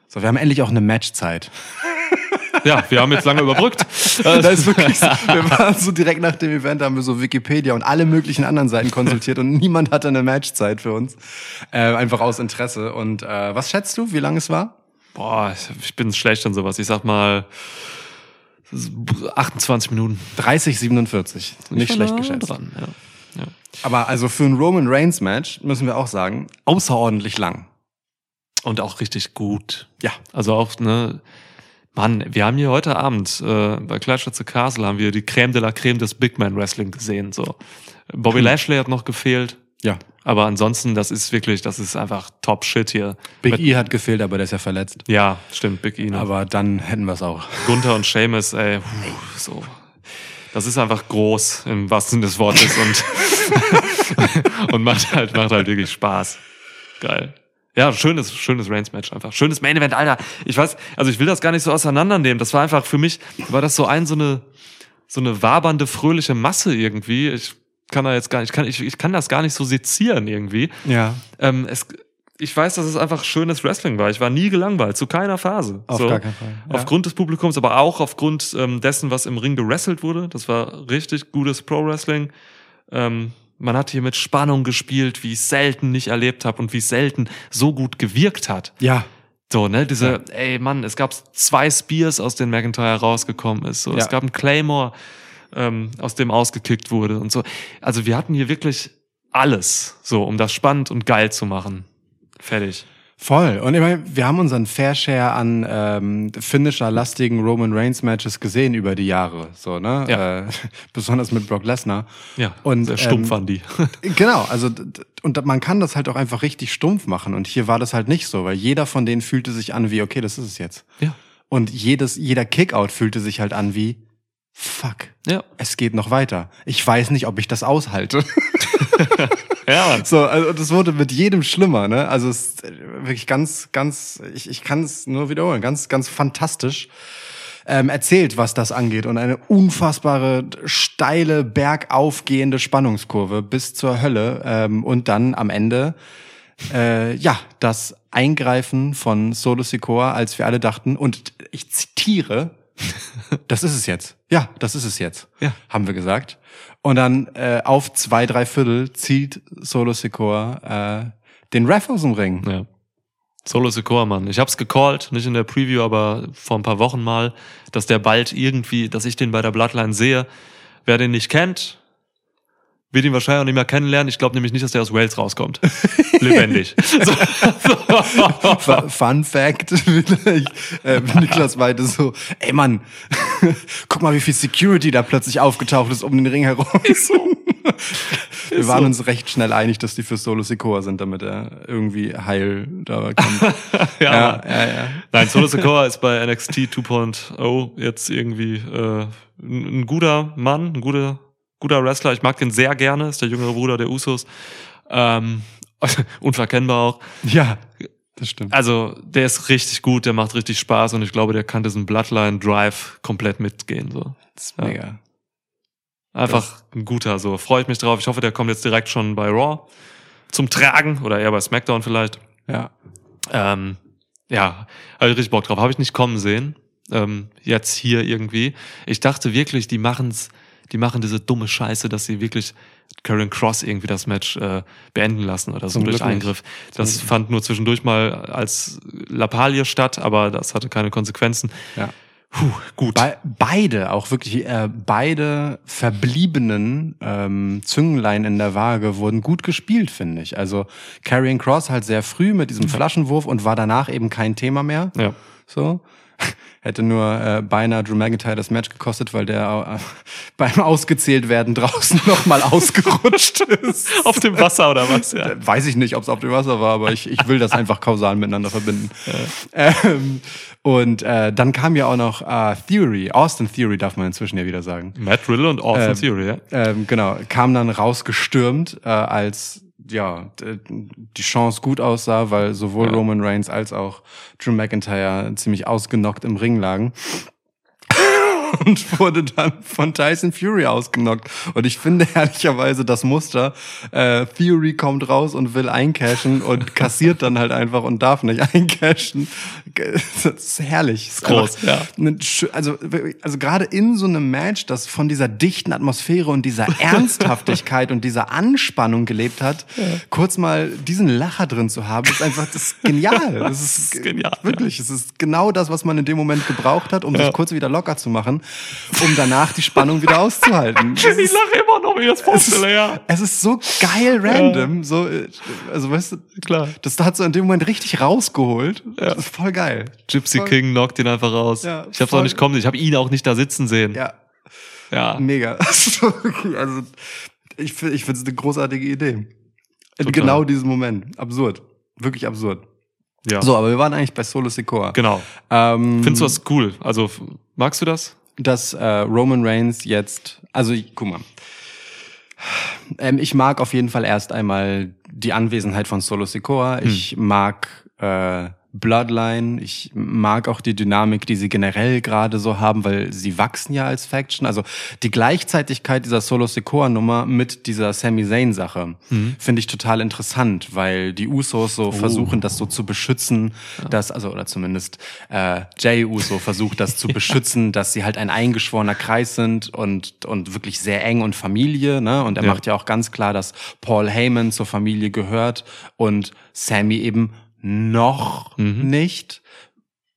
So, wir haben endlich auch eine Matchzeit. Ja, wir haben jetzt lange überbrückt. Das ist wirklich so, wir waren so direkt nach dem Event, haben wir so Wikipedia und alle möglichen anderen Seiten konsultiert und niemand hatte eine Matchzeit für uns. Äh, einfach aus Interesse. Und äh, was schätzt du, wie lange es war? Boah, ich, bin schlecht an sowas. Ich sag mal 28 Minuten. 30, 47. Nicht Ich schlecht geschätzt. Dran, ja. Ja. Aber also für ein Roman Reigns Match müssen wir auch sagen, außerordentlich lang. Und auch richtig gut. Ja. Also auch, ne, Mann, wir haben hier heute Abend äh, bei Clash at the Castle haben wir die Creme de la Creme des Big Man Wrestling gesehen. So, Bobby Hm. Lashley hat noch gefehlt, Ja. aber ansonsten, das ist wirklich, das ist einfach Top Shit hier. Big Mit- E hat gefehlt, aber der ist ja verletzt. Ja, stimmt, Big E. Ne? Aber dann hätten wir es auch. Gunther und Seamus, ey, puh, so. Das ist einfach groß im wahrsten Sinne des Wortes und, und macht halt, macht halt wirklich Spaß. Geil. Ja, schönes, schönes Reigns-Match einfach. Schönes Main-Event, Alter. Ich weiß, also ich will das gar nicht so auseinandernehmen. Das war einfach für mich, war das so ein, so eine, so eine wabernde, fröhliche Masse irgendwie. Ich kann da jetzt gar nicht, ich kann, ich, ich kann das gar nicht so sezieren irgendwie. Ja. Ähm, es, ich weiß, dass es einfach schönes Wrestling war. Ich war nie gelangweilt, zu keiner Phase. Auf gar keinen Fall. Ja. Aufgrund des Publikums, aber auch aufgrund ähm, dessen, was im Ring gewrestelt wurde. Das war richtig gutes Pro-Wrestling. Ähm, man hat hier mit Spannung gespielt, wie ich selten nicht erlebt habe und wie es selten so gut gewirkt hat. Ja. So, ne, diese, ey Mann, es gab zwei Spears, aus denen McIntyre rausgekommen ist. So, Ja. Es gab einen Claymore, ähm, aus dem ausgekickt wurde und so. Also wir hatten hier wirklich alles, so, um das spannend und geil zu machen. Fertig. Voll. Und ich meine, wir haben unseren Fair Share an ähm, Finisher-lastigen Roman Reigns Matches gesehen über die Jahre. So, ne? Ja. Äh, besonders mit Brock Lesnar. Ja, Und, sehr stumpf ähm, waren die. Genau, also und man kann das halt auch einfach richtig stumpf machen. Und hier war das halt nicht so, weil jeder von denen fühlte sich an wie, okay, das ist es jetzt. ja. Und jedes, jeder Kickout fühlte sich halt an wie, fuck, Ja. es geht noch weiter. Ich weiß nicht, ob ich das aushalte. Ja, Mann. So, also das wurde mit jedem schlimmer, ne? Also es ist äh, wirklich ganz, ganz, ich, ich kann es nur wiederholen, ganz, ganz fantastisch ähm, erzählt, was das angeht und eine unfassbare steile bergaufgehende Spannungskurve bis zur Hölle ähm, und dann am Ende äh, ja das Eingreifen von Solo Sikoa, als wir alle dachten und ich zitiere, das ist es jetzt. Ja, das ist es jetzt. Ja. Haben wir gesagt. Und dann äh, auf zwei, drei Viertel zieht Solo Sikoa äh, den Ref aus dem Ring. Ja. Solo Secor, Mann. Ich hab's gecallt, nicht in der Preview, aber vor ein paar Wochen mal, dass der bald irgendwie, dass ich den bei der Bloodline sehe. Wer den nicht kennt, wird ihn wahrscheinlich auch nicht mehr kennenlernen. Ich glaube nämlich nicht, dass der aus Wales rauskommt. Lebendig. So, so. Fu- Fun Fact, vielleicht, äh, Niklas meinte so, ey Mann, guck mal, wie viel Security da plötzlich aufgetaucht ist um den Ring herum. Wir Ist waren so. uns recht schnell einig, dass die für Solo Sikoa sind, damit er irgendwie heil da kommt. ja, ja, ja, ja. Nein, Solo Secor ist bei NXT 2.0 jetzt irgendwie äh, ein guter Mann, ein guter, guter Wrestler. Ich mag den sehr gerne, ist der jüngere Bruder der Usos. Ähm, unverkennbar auch. Ja, das stimmt. Also, der ist richtig gut, der macht richtig Spaß und ich glaube, der kann diesen Bloodline Drive komplett mitgehen. So. Das ist Ja. mega. Einfach ein guter, so. Freue ich mich drauf. Ich hoffe, der kommt jetzt direkt schon bei Raw zum Tragen oder eher bei SmackDown vielleicht. Ja. Ähm, ja, habe ich richtig Bock drauf. Habe ich nicht kommen sehen. Ähm, jetzt hier irgendwie. Ich dachte wirklich, die machen's, die machen diese dumme Scheiße, dass sie wirklich Karen Cross irgendwie das Match äh, beenden lassen oder so Zum durch Glück nicht. Eingriff. Das fand nur zwischendurch mal als Lappalie statt, aber das hatte keine Konsequenzen. Ja. Puh, gut. Be beide, auch wirklich äh, beide verbliebenen ähm, Züngenlein in der Waage wurden gut gespielt, finde ich. Also Karrion Cross halt sehr früh mit diesem Flaschenwurf und war danach eben kein Thema mehr. ja. So. Hätte nur äh, beinahe Drew McIntyre das Match gekostet, weil der äh, beim Ausgezählt werden draußen nochmal ausgerutscht ist. Auf dem Wasser oder was? Ja. Äh, Weiß ich nicht, ob es auf dem Wasser war, aber ich, ich will das einfach kausal miteinander verbinden. Ähm, und äh, dann kam ja auch noch äh, Theory, Austin Theory darf man inzwischen ja wieder sagen. Matt Riddle und Austin Ähm, Theory, ja. Ähm, genau, kam dann rausgestürmt, äh, als ja die Chance gut aussah, weil sowohl Ja. Roman Reigns als auch Drew McIntyre ziemlich ausgenockt im Ring lagen. und wurde dann von Tyson Fury ausgenockt. Und ich finde ehrlicherweise das Muster, äh, Fury kommt raus und will eincashen und kassiert dann halt einfach und darf nicht eincashen. Das ist herrlich. Das ist groß, einfach eine schö- Also, also gerade in so einem Match, das von dieser dichten Atmosphäre und dieser Ernsthaftigkeit und dieser Anspannung gelebt hat, kurz mal diesen Lacher drin zu haben, ist einfach das ist genial. Das ist, ist genial, Wirklich, es ist genau das, was man in dem Moment gebraucht hat, um sich kurz wieder locker zu machen, um danach die Spannung wieder auszuhalten. Ich ist- lache immer noch, wenn ich das es vorstelle, ist, ja. es ist so geil random, so, äh, also weißt du, Klar. das hat so in dem Moment richtig rausgeholt. Das ist voll geil. Gypsy Voll- King knockt ihn einfach raus. Ja, ich hab's auch nicht kommen, ich habe ihn auch nicht da sitzen sehen. Ja, Ja. mega. also, ich finde, ich finde es eine großartige Idee. In Total. genau diesem Moment. Absurd. Wirklich absurd. ja. So, aber wir waren eigentlich bei Solo Sikoa. Genau. Ähm, Findest du das cool? Also, magst du das? Dass äh, Roman Reigns jetzt, also guck mal, ähm, ich mag auf jeden Fall erst einmal die Anwesenheit von Solo Sikoa. Ich mag äh, Bloodline. Ich mag auch die Dynamik, die sie generell gerade so haben, weil sie wachsen ja als Faction. Also die Gleichzeitigkeit dieser Solo Sikoa Nummer mit dieser Sami Zayn Sache finde ich total interessant, weil die Usos so versuchen, das so zu beschützen, dass also oder zumindest äh, Jay Uso versucht, das zu beschützen, dass sie halt ein eingeschworener Kreis sind und und wirklich sehr eng und Familie. Ne? Und er Ja. macht ja auch ganz klar, dass Paul Heyman zur Familie gehört und Sammy eben noch nicht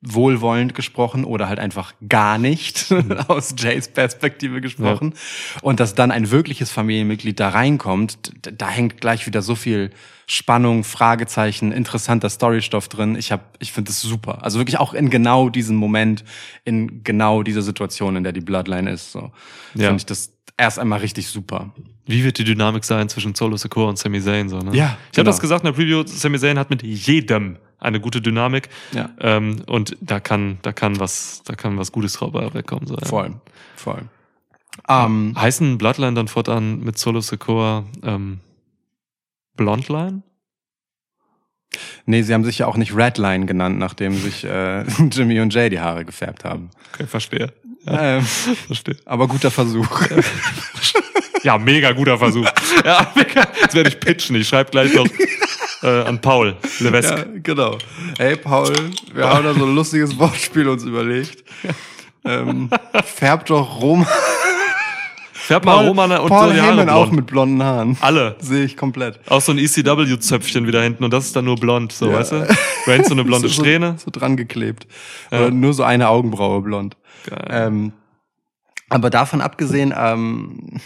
wohlwollend gesprochen oder halt einfach gar nicht aus Jays Perspektive gesprochen und dass dann ein wirkliches Familienmitglied da reinkommt, da hängt gleich wieder so viel Spannung, Fragezeichen, interessanter Storystoff drin. Ich hab, ich finde es super. Also wirklich auch in genau diesem Moment, in genau dieser Situation, in der die Bloodline ist, so Ja. finde ich das erst einmal richtig super. Wie wird die Dynamik sein zwischen Solo Secure und Sami Zayn? So, ne? Ja, Ich habe genau. das gesagt in der Preview, Sami Zayn hat mit jedem eine gute Dynamik. Ja. Ähm, und da kann, da kann was, da kann was Gutes drauf wegkommen. So, ja. Voll, voll. Ähm, Heißen Bloodline dann fortan mit Solo Secure ähm, Blondline? nee, sie haben sich ja auch nicht Redline genannt, nachdem sich äh, Jimmy und Jay die Haare gefärbt haben. Okay, verstehe. Ähm, Verstehe. aber guter Versuch. Ja, mega guter Versuch. ja, mega. Jetzt werde ich pitchen. Ich schreibe gleich noch äh, an Paul Levesque. ja, genau. Hey Paul, wir haben da so ein lustiges Wortspiel uns überlegt. Ähm, färbt doch Rom Färb mal Roman und Paul so die Haare Heyman auch mit blonden Haaren. Alle. Sehe ich komplett. Auch so ein ECW-Zöpfchen wieder hinten und das ist dann nur blond, so, Ja. weißt du? Reigns so eine blonde so, Strähne. So, so dran geklebt. Ja. Oder nur so eine Augenbraue blond. Geil. Ähm, aber davon abgesehen, ähm,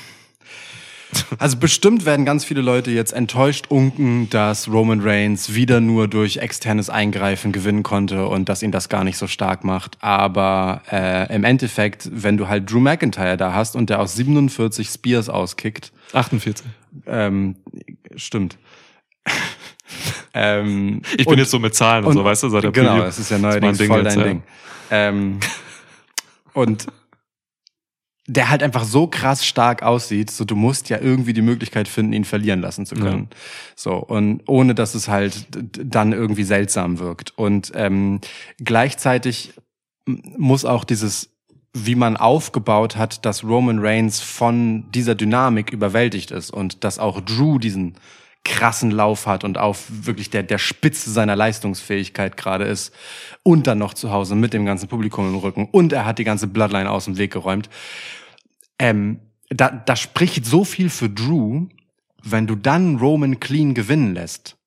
also bestimmt werden ganz viele Leute jetzt enttäuscht unken, dass Roman Reigns wieder nur durch externes Eingreifen gewinnen konnte und dass ihn das gar nicht so stark macht. Aber äh, im Endeffekt, wenn du halt Drew McIntyre da hast und der aus 47 Spears auskickt, 48. ähm, stimmt. ähm, Ich bin jetzt so mit Zahlen und, so, weißt du, seit der Genau, Preview. das ist ja Das ist neuerdings mein Ding voll jetzt, dein ja. Ding. Ähm, und der halt einfach so krass stark aussieht, so du musst ja irgendwie die Möglichkeit finden, ihn verlieren lassen zu können. So und ohne dass es halt dann irgendwie seltsam wirkt. Und ähm, gleichzeitig muss auch dieses wie man aufgebaut hat, dass Roman Reigns von dieser Dynamik überwältigt ist und dass auch Drew diesen krassen Lauf hat und auf wirklich der, der Spitze seiner Leistungsfähigkeit gerade ist und dann noch zu Hause mit dem ganzen Publikum im Rücken und er hat die ganze Bloodline aus dem Weg geräumt. Ähm, da, da spricht so viel für Drew, wenn du dann Roman clean gewinnen lässt.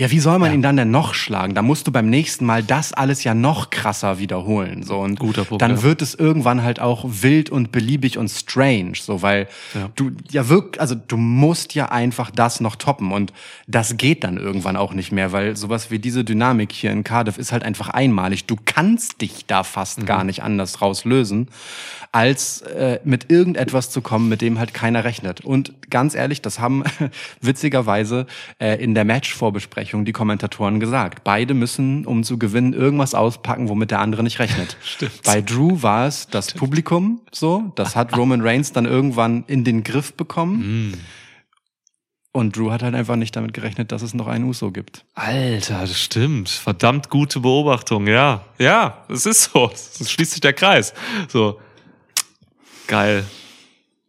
Ja. Ja, wie soll man ihn dann denn noch schlagen? Da musst du beim nächsten Mal das alles ja noch krasser wiederholen. So und Guter Punkt, dann ja. wird es irgendwann halt auch wild und beliebig und strange, so weil Ja. du ja wirklich, also du musst ja einfach das noch toppen und das geht dann irgendwann auch nicht mehr, weil sowas wie diese Dynamik hier in Cardiff ist halt einfach einmalig. Du kannst dich da fast Mhm. gar nicht anders rauslösen, als äh, mit irgendetwas zu kommen, mit dem halt keiner rechnet. Und ganz ehrlich, das haben witzigerweise äh, in der Match-Vorbesprechung die Kommentatoren gesagt. Beide müssen, um zu gewinnen, irgendwas auspacken, womit der andere nicht rechnet. Stimmt. Bei Drew war es das Publikum so. Das hat Roman Reigns dann irgendwann in den Griff bekommen. Mm. Und Drew hat halt einfach nicht damit gerechnet, dass es noch einen Uso gibt. Alter, das stimmt. Verdammt gute Beobachtung, ja. Ja, es ist so. Es schließt sich der Kreis. So. Geil.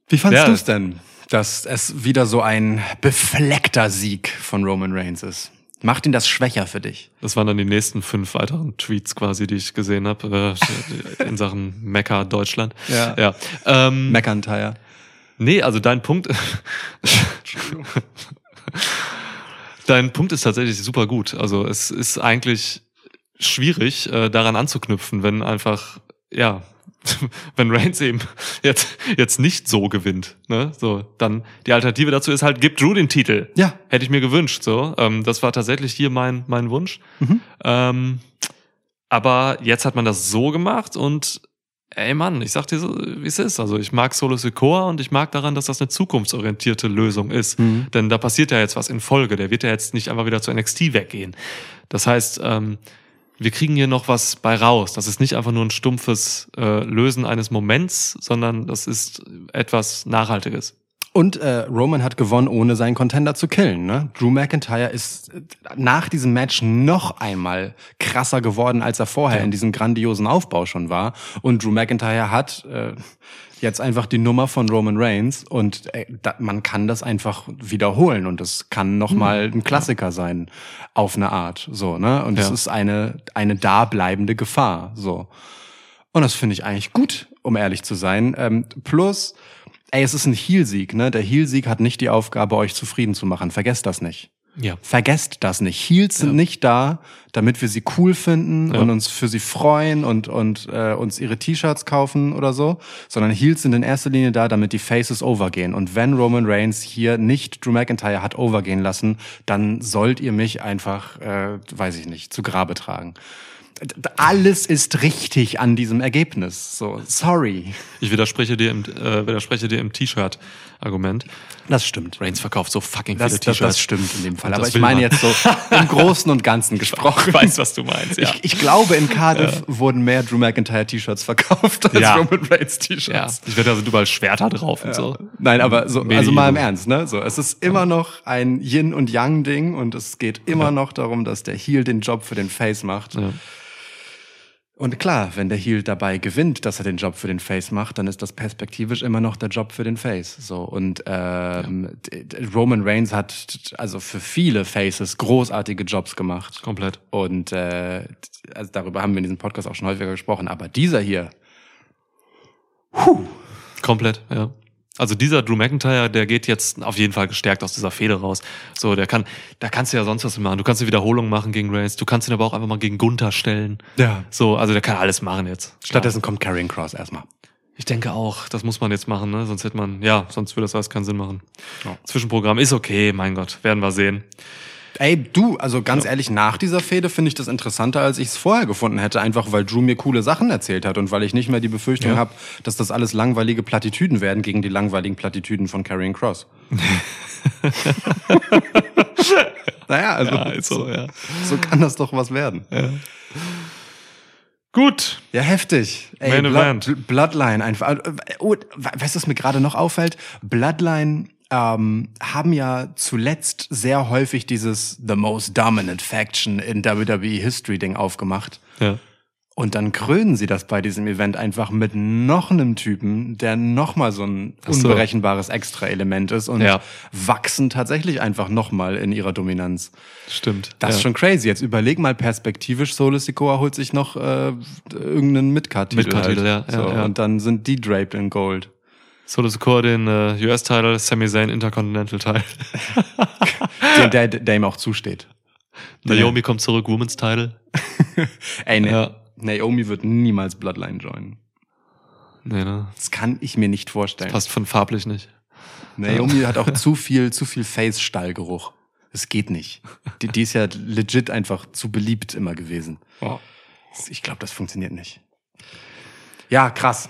Wie fandest Ja. du es denn, dass es wieder so ein befleckter Sieg von Roman Reigns ist? Macht ihn das schwächer für dich? Das waren dann die nächsten fünf weiteren Tweets quasi, die ich gesehen habe äh, in Sachen Mecca Deutschland. Ja. ja. Ähm, McIntyre. Nee, also dein Punkt. dein Punkt ist tatsächlich super gut. Also es ist eigentlich schwierig, äh, daran anzuknüpfen, wenn einfach, ja, wenn Reigns eben jetzt, jetzt nicht so gewinnt, ne? So, dann die Alternative dazu ist halt, gib Drew den Titel. Ja. Hätte ich mir gewünscht, so. Ähm, das war tatsächlich hier mein, mein Wunsch. Ähm, aber jetzt hat man das so gemacht und ey Mann, ich sag dir so, wie es ist. Also ich mag Solo Secor und ich mag daran, dass das eine zukunftsorientierte Lösung ist. Mhm. Denn da passiert ja jetzt was in Folge. Der wird ja jetzt nicht einfach wieder zu NXT weggehen. Das heißt, ähm, wir kriegen hier noch was bei raus. Das ist nicht einfach nur ein stumpfes äh, Lösen eines Moments, sondern das ist etwas Nachhaltiges. Und äh, Roman hat gewonnen, ohne seinen Contender zu killen. Ne? Drew McIntyre ist nach diesem Match noch einmal krasser geworden, als er vorher in diesem grandiosen Aufbau schon war. Und Drew McIntyre hat äh, jetzt einfach die Nummer von Roman Reigns und äh, da, man kann das einfach wiederholen und es kann noch mal ein Klassiker sein auf eine Art. So ne und es Ja. ist eine eine dableibende Gefahr. So und das finde ich eigentlich gut, um ehrlich zu sein. Ähm, plus, ey, es ist ein Heel-Sieg, ne? Der Heel-Sieg hat nicht die Aufgabe, euch zufrieden zu machen. Vergesst das nicht. Ja. Vergesst das nicht. Heels sind nicht da, damit wir sie cool finden Ja. und uns für sie freuen und, und äh, uns ihre T-Shirts kaufen oder so, sondern Heels sind in erster Linie da, damit die Faces overgehen. Und wenn Roman Reigns hier nicht Drew McIntyre hat overgehen lassen, dann sollt ihr mich einfach, äh, weiß ich nicht, zu Grabe tragen. Alles ist richtig an diesem Ergebnis. So, sorry. Ich widerspreche dir im, äh, widerspreche dir im T-Shirt-Argument. Das stimmt. Reigns verkauft so fucking Das, viele das, T-Shirts. das stimmt in dem Fall. Und Aber das ich meine man. jetzt so im Großen und Ganzen gesprochen. Ich weiß, was du meinst, ja. Ich, ich glaube, in Cardiff wurden mehr Drew McIntyre T-Shirts verkauft als Ja. Roman Reigns ja. T-Shirts. Ich wette, da sind überall Schwerter drauf und so. Nein, aber so, also mal im Ernst, ne? So, es ist immer noch ein Yin und Yang Ding und es geht immer noch darum, dass der Heel den Job für den Face macht. Ja. Und klar, wenn der Heel dabei gewinnt, dass er den Job für den Face macht, dann ist das perspektivisch immer noch der Job für den Face. So und ähm, d- Roman Reigns hat also für viele Faces großartige Jobs gemacht. Komplett. Und äh, also darüber haben wir in diesem Podcast auch schon häufiger gesprochen. Aber dieser hier, Komplett, ja. Also dieser Drew McIntyre, der geht jetzt auf jeden Fall gestärkt aus dieser Fehde raus. So, der kann, da kannst du ja sonst was machen. Du kannst eine Wiederholung machen gegen Reigns. Du kannst ihn aber auch einfach mal gegen Gunther stellen. Ja. So, also der kann alles machen jetzt. stattdessen kommt Karrion Cross erstmal. Ich denke auch, das muss man jetzt machen, ne? Sonst hätte man, ja, sonst würde das alles keinen Sinn machen. Ja. Zwischenprogramm ist okay, mein Gott, werden wir sehen. Ey, du, also ganz ehrlich, nach dieser Fehde finde ich das interessanter, als ich es vorher gefunden hätte, einfach weil Drew mir coole Sachen erzählt hat und weil ich nicht mehr die Befürchtung Ja. habe, dass das alles langweilige Plattitüden werden gegen die langweiligen Plattitüden von Karrion Cross. naja, also Ja, ist so, ja. so kann das doch was werden. Gut. Ja, heftig. Ey, Main Blood, Event. Bloodline einfach. Oh, weißt du, was mir gerade noch auffällt? Bloodline ähm, haben ja zuletzt sehr häufig dieses The Most Dominant Faction in WWE History Ding aufgemacht. Ja. Und dann krönen sie das bei diesem Event einfach mit noch einem Typen, der noch mal so ein so. unberechenbares Extra-Element ist und Ja. wachsen tatsächlich einfach noch mal in ihrer Dominanz. Stimmt. Das ja. ist schon crazy. Jetzt überleg mal perspektivisch, Solo Sikoa holt sich noch äh, irgendeinen Midcard-Titel. Midcard-Titel, halt. ja, so, ja. Und dann sind die draped in Gold. Solo Secure den äh, US-Title, Sami Zayn Intercontinental-Title. Den, der, der ihm auch zusteht. Naomi kommt zurück, Women's Title. Ey, ne, Ja. Naomi wird niemals Bloodline joinen. Nee, ne? Das kann ich mir nicht vorstellen. Passt von farblich nicht. Naomi hat auch zu viel, zu viel Face-Stallgeruch. Es geht nicht. Die, die ist ja legit einfach zu beliebt immer gewesen. Ich glaube, das funktioniert nicht. Ja, krass.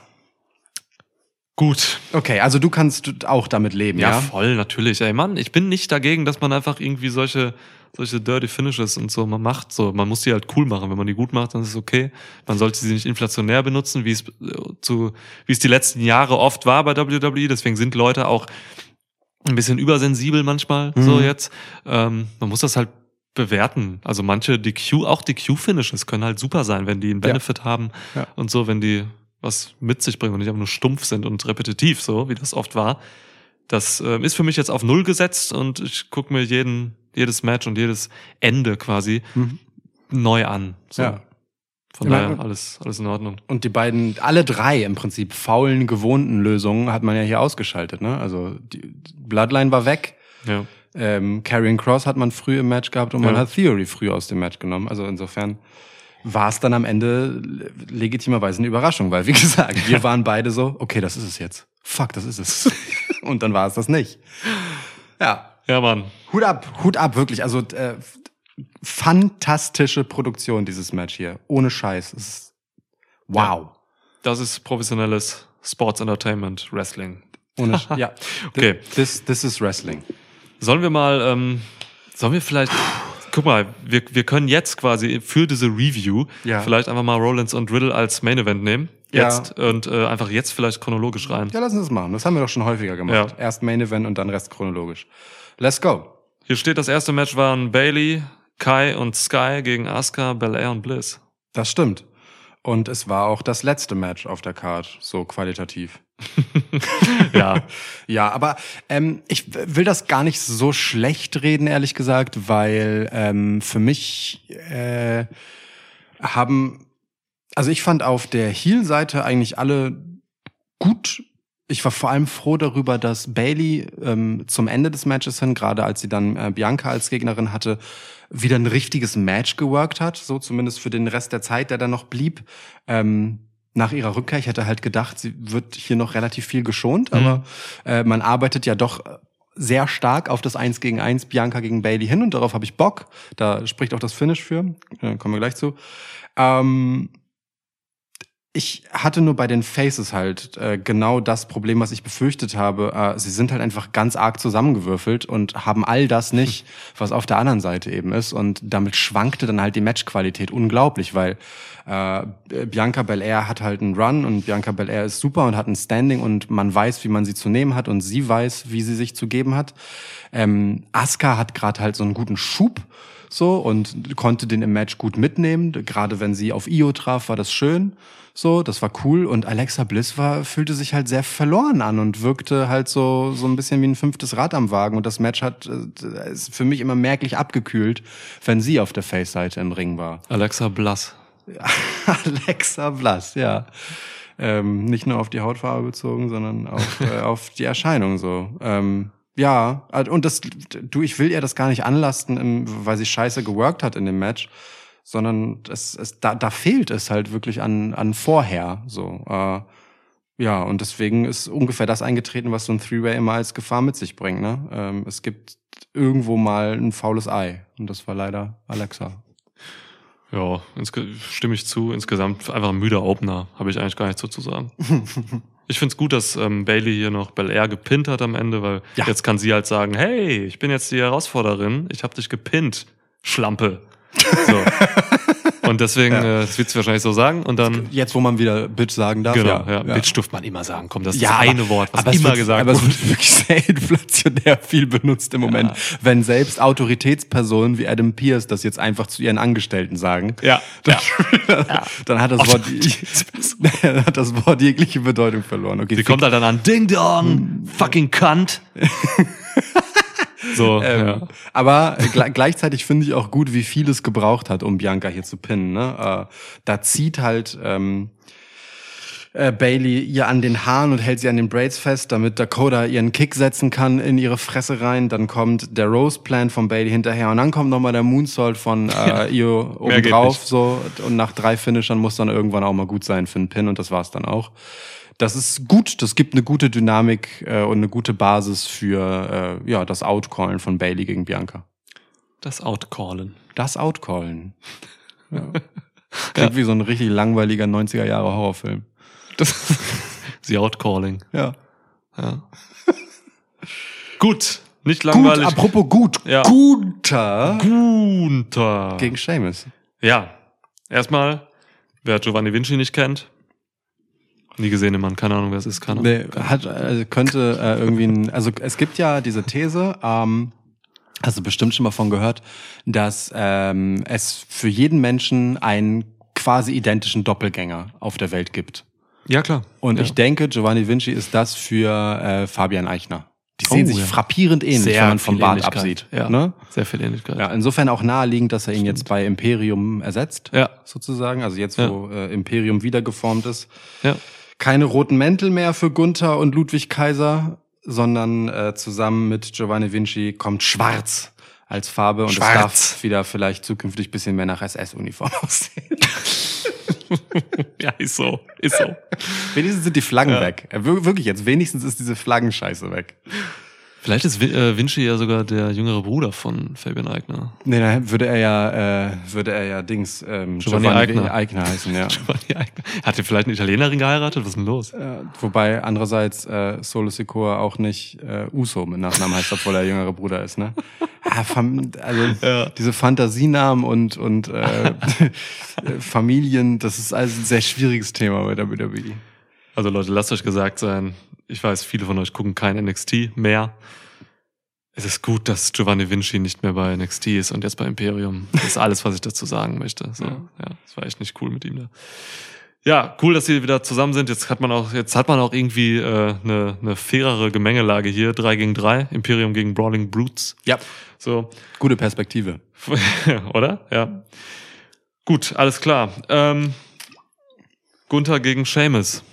Gut. Okay, also du kannst auch damit leben, Ja, ja? voll, natürlich. Ey, Mann, ich bin nicht dagegen, dass man einfach irgendwie solche, solche Dirty Finishes und so man macht. So, man muss die halt cool machen. Wenn man die gut macht, dann ist es okay. Man sollte sie nicht inflationär benutzen, wie es äh, zu, wie es die letzten Jahre oft war bei WWE. Deswegen sind Leute auch ein bisschen übersensibel manchmal, so Mhm. jetzt. Ähm, man muss das halt bewerten. Also manche DQ, auch DQ-Finishes können halt super sein, wenn die einen Benefit haben Ja. und so, wenn die was mit sich bringen und nicht einfach nur stumpf sind und repetitiv, so wie das oft war. Das äh, ist für mich jetzt auf Null gesetzt und ich gucke mir jeden, jedes Match und jedes Ende quasi neu an. So. Ja. Von Ja, daher alles, alles in Ordnung. Und die beiden, alle drei im Prinzip faulen, gewohnten Lösungen hat man ja hier ausgeschaltet. Ne? Also die Bloodline war weg. Ja. Ähm, Karrion Cross hat man früh im Match gehabt und man Ja. hat Theory früh aus dem Match genommen. Also insofern war es dann am Ende le- legitimerweise eine Überraschung, weil wie gesagt, wir waren beide so, okay, das ist es jetzt. Fuck, das ist es. und dann war es das nicht. Ja, Ja, Mann. Hut ab, Hut ab, wirklich. Also äh, fantastische Produktion dieses Match hier, ohne Scheiß. Es ist, wow. Das ist professionelles Sports Entertainment Wrestling. Ohne, Sch- ja. Okay. This, this is Wrestling. Sollen wir mal, ähm, sollen wir vielleicht, guck mal, wir, wir können jetzt quasi für diese Review Ja. vielleicht einfach mal Rollins und Riddle als Main Event nehmen. Ja. Jetzt und äh, einfach jetzt vielleicht chronologisch rein. Ja, lass uns das machen. Das haben wir doch schon häufiger gemacht. Ja. Erst Main Event und dann Rest chronologisch. Let's go. Hier steht, das erste Match waren Bailey, Kai und Sky gegen Asuka, Belair und Bliss. Das stimmt. Und es war auch das letzte Match auf der Card, so qualitativ. Ja, Ja, aber ähm, ich will das gar nicht so schlecht reden, ehrlich gesagt, weil ähm, für mich äh, haben, also ich fand auf der Heel-Seite eigentlich alle gut. Ich war vor allem froh darüber, dass Bailey ähm, zum Ende des Matches hin, gerade als sie dann äh, Bianca als Gegnerin hatte, wieder ein richtiges Match geworkt hat, so zumindest für den Rest der Zeit, der dann noch blieb. Ähm, nach ihrer Rückkehr, ich hätte halt gedacht, sie wird hier noch relativ viel geschont, aber äh, man arbeitet ja doch sehr stark auf das Eins gegen Eins Bianca gegen Bailey hin und darauf habe ich Bock. Da spricht auch das Finish für. Äh, kommen wir gleich zu. Ähm, ich hatte nur bei den Faces halt äh, genau das Problem, was ich befürchtet habe. Äh, sie sind halt einfach ganz arg zusammengewürfelt und haben all das nicht, was auf der anderen Seite eben ist. Und damit schwankte dann halt die Matchqualität unglaublich, weil äh, Bianca Belair hat halt einen Run und Bianca Belair ist super und hat ein Standing und man weiß, wie man sie zu nehmen hat und sie weiß, wie sie sich zu geben hat. Ähm, Asuka hat gerade halt so einen guten Schub so und konnte den im Match gut mitnehmen. Gerade wenn sie auf Io traf, war das schön. So, das war cool. Und Alexa Bliss war, fühlte sich halt sehr verloren an und wirkte halt so, so ein bisschen wie ein fünftes Rad am Wagen. Und das Match hat, äh, ist für mich immer merklich abgekühlt, wenn sie auf der Face-Seite im Ring war. Alexa Blass. Alexa Blass, ja. Ähm, nicht nur auf die Hautfarbe bezogen, sondern auf, äh, auf die Erscheinung so. Ähm, ja, und das, du, ich will ihr das gar nicht anlasten, im, weil sie scheiße geworkt hat in dem Match, sondern es, es, da, da fehlt es halt wirklich an, an vorher, so. Äh, ja, und deswegen ist ungefähr das eingetreten, was so ein Three-Way immer als Gefahr mit sich bringt, ne? Ähm, es gibt irgendwo mal ein faules Ei. Und das war leider Alexa. Ja, stimme ich zu. Insgesamt einfach ein müder Opener, habe ich eigentlich gar nichts so zu sagen. ich find's gut, dass ähm, Bailey hier noch Belair gepinnt hat am Ende, weil Ja. jetzt kann sie halt sagen, hey, ich bin jetzt die Herausforderin, ich habe dich gepinnt, Schlampe. So. Und deswegen, Ja. äh, das wird sie wahrscheinlich so sagen. Und dann, Jetzt, wo man wieder Bitch sagen darf. genau, ja, ja, Bitch dürfte man immer sagen. Komm, das ist Ja, das aber- eine Wort, was aber es immer wird, gesagt aber es wurde. wird wirklich sehr inflationär viel benutzt im Moment, wenn selbst Autoritätspersonen wie Adam Pierce das jetzt einfach zu ihren Angestellten sagen. Ja, Dann, dann hat das Wort, dann hat das Wort jegliche Bedeutung verloren. Okay, Sie kommt halt dann an, Ding Dong, fucking Cunt. so, Ähm, ja. Aber gle- gleichzeitig finde ich auch gut, wie viel es gebraucht hat, um Bianca hier zu pinnen. Ne? Äh, da zieht halt ähm, äh, Bailey ihr an den Haaren und hält sie an den Braids fest, damit Dakota ihren Kick setzen kann in ihre Fresse rein. Dann kommt der Rose Plan von Bailey hinterher und dann kommt nochmal der Moonsault von äh, Io obendrauf. nicht. So und nach drei Finishern muss dann irgendwann auch mal gut sein für einen Pin und das war's dann auch. Das ist gut, das gibt eine gute Dynamik äh, und eine gute Basis für äh, ja, das Outcallen von Bailey gegen Bianca. Das Outcallen. Das Outcallen. Ja. Klingt wie so ein richtig langweiliger 90er Jahre Horrorfilm. Das, Sie Outcalling. Ja. Ja. Gut, nicht Gut, langweilig. apropos gut. Ja. Guter Gunther. gegen Seamus. Ja, erstmal, wer Giovanni Vinci nicht kennt, nie gesehen den Mann, keine Ahnung, wer es ist, keine Ahnung. Nee, hat, also könnte äh, irgendwie ein, also es gibt ja diese These, ähm, hast du bestimmt schon mal von gehört, dass ähm, es für jeden Menschen einen quasi identischen Doppelgänger auf der Welt gibt. Ja, klar. Und ja. ich denke, Giovanni Vinci ist das für äh, Fabian Eichner. Die sehen Oh, sich ja. frappierend ähnlich, Sehr wenn man vom Bart absieht. Ja. Ne? Sehr viel Ähnlichkeit. Ja, insofern auch naheliegend, dass er ihn jetzt bei Imperium ersetzt, Ja. sozusagen. Also jetzt, wo äh, Imperium wiedergeformt ist. ja. Keine roten Mäntel mehr für Gunther und Ludwig Kaiser, sondern äh, zusammen mit Giovanni Vinci kommt Schwarz als Farbe und Schwarz. es darf wieder vielleicht zukünftig ein bisschen mehr nach SS-Uniform aussehen. Ja, ist so. Ist so. wenigstens sind die Flaggen weg. Äh, wir- wirklich jetzt, wenigstens ist diese Flaggenscheiße weg. Vielleicht ist äh, Vinci ja sogar der jüngere Bruder von Fabian Eigner. Nee, dann würde er ja, äh, würde er ja Dings, ähm, Giovanni Eigner. Eigner heißen, ja. Giovanni Eigner. Hat er vielleicht eine Italienerin geheiratet? Was ist denn los? Äh, wobei andererseits äh, Solo Sikoa auch nicht äh, Uso mit Nachnamen heißt, obwohl er jüngerer Bruder ist, ne? Fam also Ja. diese Fantasienamen und und äh, Familien, das ist also ein sehr schwieriges Thema bei WWE. Also Leute, lasst euch gesagt sein, ich weiß, viele von euch gucken kein NXT mehr. Es ist gut, dass Giovanni Vinci nicht mehr bei NXT ist und jetzt bei Imperium. Das ist alles, was ich dazu sagen möchte. So, ja, das war echt nicht cool mit ihm da. Ja, cool, dass sie wieder zusammen sind. Jetzt hat man auch, jetzt hat man auch irgendwie äh, eine, eine fairere Gemengelage hier. Drei gegen drei. Imperium gegen Brawling Brutes. Ja, So, gute Perspektive. oder? Ja. Gut, alles klar. Ähm, Gunther gegen Seamus.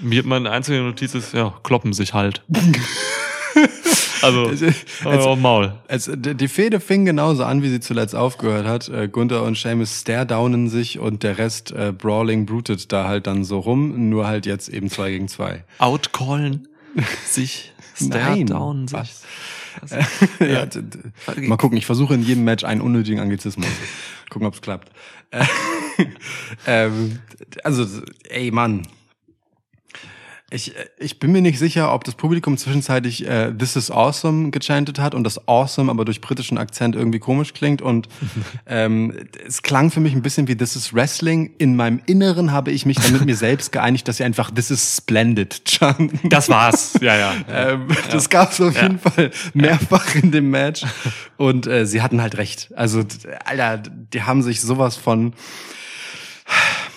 Mir, meine einzige Notiz ist, ja, kloppen sich halt. also, Also- Maul. Es, die Fehde fing genauso an, wie sie zuletzt aufgehört hat. Äh, Gunther und Seamus stare-downen sich und der Rest äh, Brawling brutet da halt dann so rum, nur halt jetzt eben zwei gegen zwei. Outcallen sich, Nein, stare-down sich. was? ja, d- mal gucken, ich versuche in jedem Match einen unnötigen Anglizismus. Gucken, ob's klappt. Äh, ähm, also, ey Mann. Ich, äh, ich bin mir nicht sicher, ob das Publikum zwischenzeitlich äh, This is Awesome gechantet hat und das Awesome aber durch britischen Akzent irgendwie komisch klingt. Und ähm, es klang für mich ein bisschen wie This is Wrestling. In meinem Inneren habe ich mich dann mit mir selbst geeinigt, dass sie einfach This is Splendid chanten. Das war's. Ja, ja. Ähm, Das gab's auf jeden Fall mehrfach in dem Match. Und äh, sie hatten halt recht. Also, Alter, die haben sich sowas von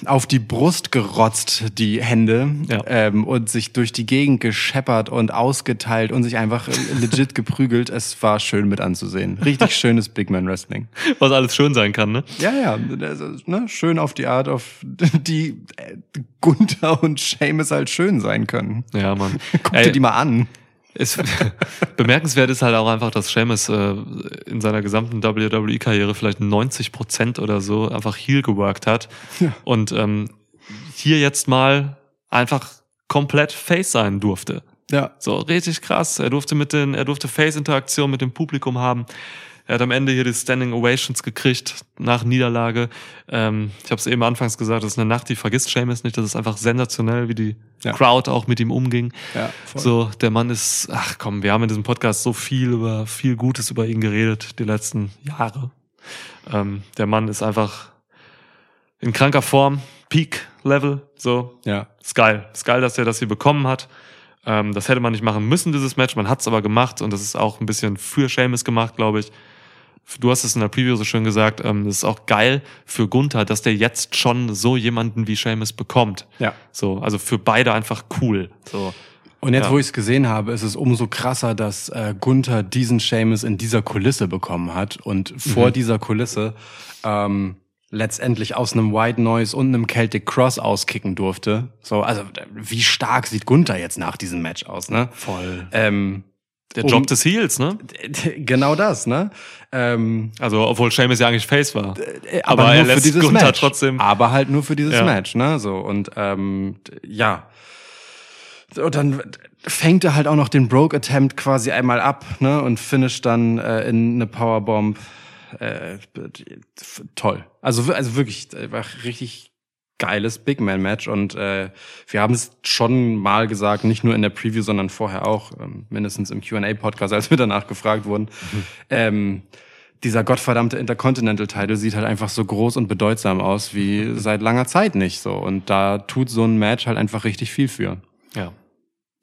auf die Brust gerotzt, die Hände, Ja. ähm, und sich durch die Gegend gescheppert und ausgeteilt und sich einfach äh, legit geprügelt. Es war schön mit anzusehen. Richtig schönes Big Man Wrestling. Was alles schön sein kann, ne? Ja, ja, ist, ne, schön auf die Art, auf die äh, Gunther und Seamus halt schön sein können. Ja, Mann. Guck dir die mal an. Es, bemerkenswert ist halt auch einfach, dass Seamus äh, in seiner gesamten WWE-Karriere vielleicht 90 Prozent oder so einfach heel geworkt hat und ähm, hier jetzt mal einfach komplett Face sein durfte. Ja. So richtig krass. Er durfte mit den, er durfte Face-Interaktion mit dem Publikum haben. Er hat am Ende hier die Standing Ovations gekriegt nach Niederlage. Ähm, ich habe es eben anfangs gesagt, das ist eine Nacht, die vergisst Seamus nicht. Das ist einfach sensationell, wie die Ja. Crowd auch mit ihm umging. Ja, voll. so, der Mann ist, ach komm, wir haben in diesem Podcast so viel über viel Gutes über ihn geredet die letzten Jahre. Ähm, der Mann ist einfach in kranker Form, Peak Level. So, Ja. ist geil. Ist geil, dass er das hier bekommen hat. Ähm, das hätte man nicht machen müssen, dieses Match. Man hat es aber gemacht und das ist auch ein bisschen für Seamus gemacht, glaube ich. Du hast es in der Preview so schön gesagt, ähm, das ist auch geil für Gunther, dass der jetzt schon so jemanden wie Seamus bekommt. Ja. So, also für beide einfach cool. So. Und jetzt, Ja. wo ich es gesehen habe, ist es umso krasser, dass äh, Gunther diesen Seamus in dieser Kulisse bekommen hat und vor dieser Kulisse ähm, letztendlich aus einem White Noise und einem Celtic Cross auskicken durfte. So, also wie stark sieht Gunther jetzt nach diesem Match aus, ne? Voll. Ähm, Der Um- Job des Heels, ne? genau das, ne? Ähm, Also, obwohl Seamus ja eigentlich Face war. äh, Aber er lässt Gunther trotzdem- Aber halt nur für dieses Ja. Match, ne? So und ähm, ja. Und dann fängt er halt auch noch den Broke Attempt quasi einmal ab, ne? Und finisht dann äh, in eine Powerbomb. Äh, toll. Also, also wirklich, einfach richtig geiles Big Man Match und äh, wir haben es schon mal gesagt, nicht nur in der Preview, sondern vorher auch, ähm, mindestens im Q&A Podcast, als wir danach gefragt wurden. Ähm, dieser gottverdammte Intercontinental Title sieht halt einfach so groß und bedeutsam aus wie seit langer Zeit nicht so und da tut so ein Match halt einfach richtig viel für. Ja.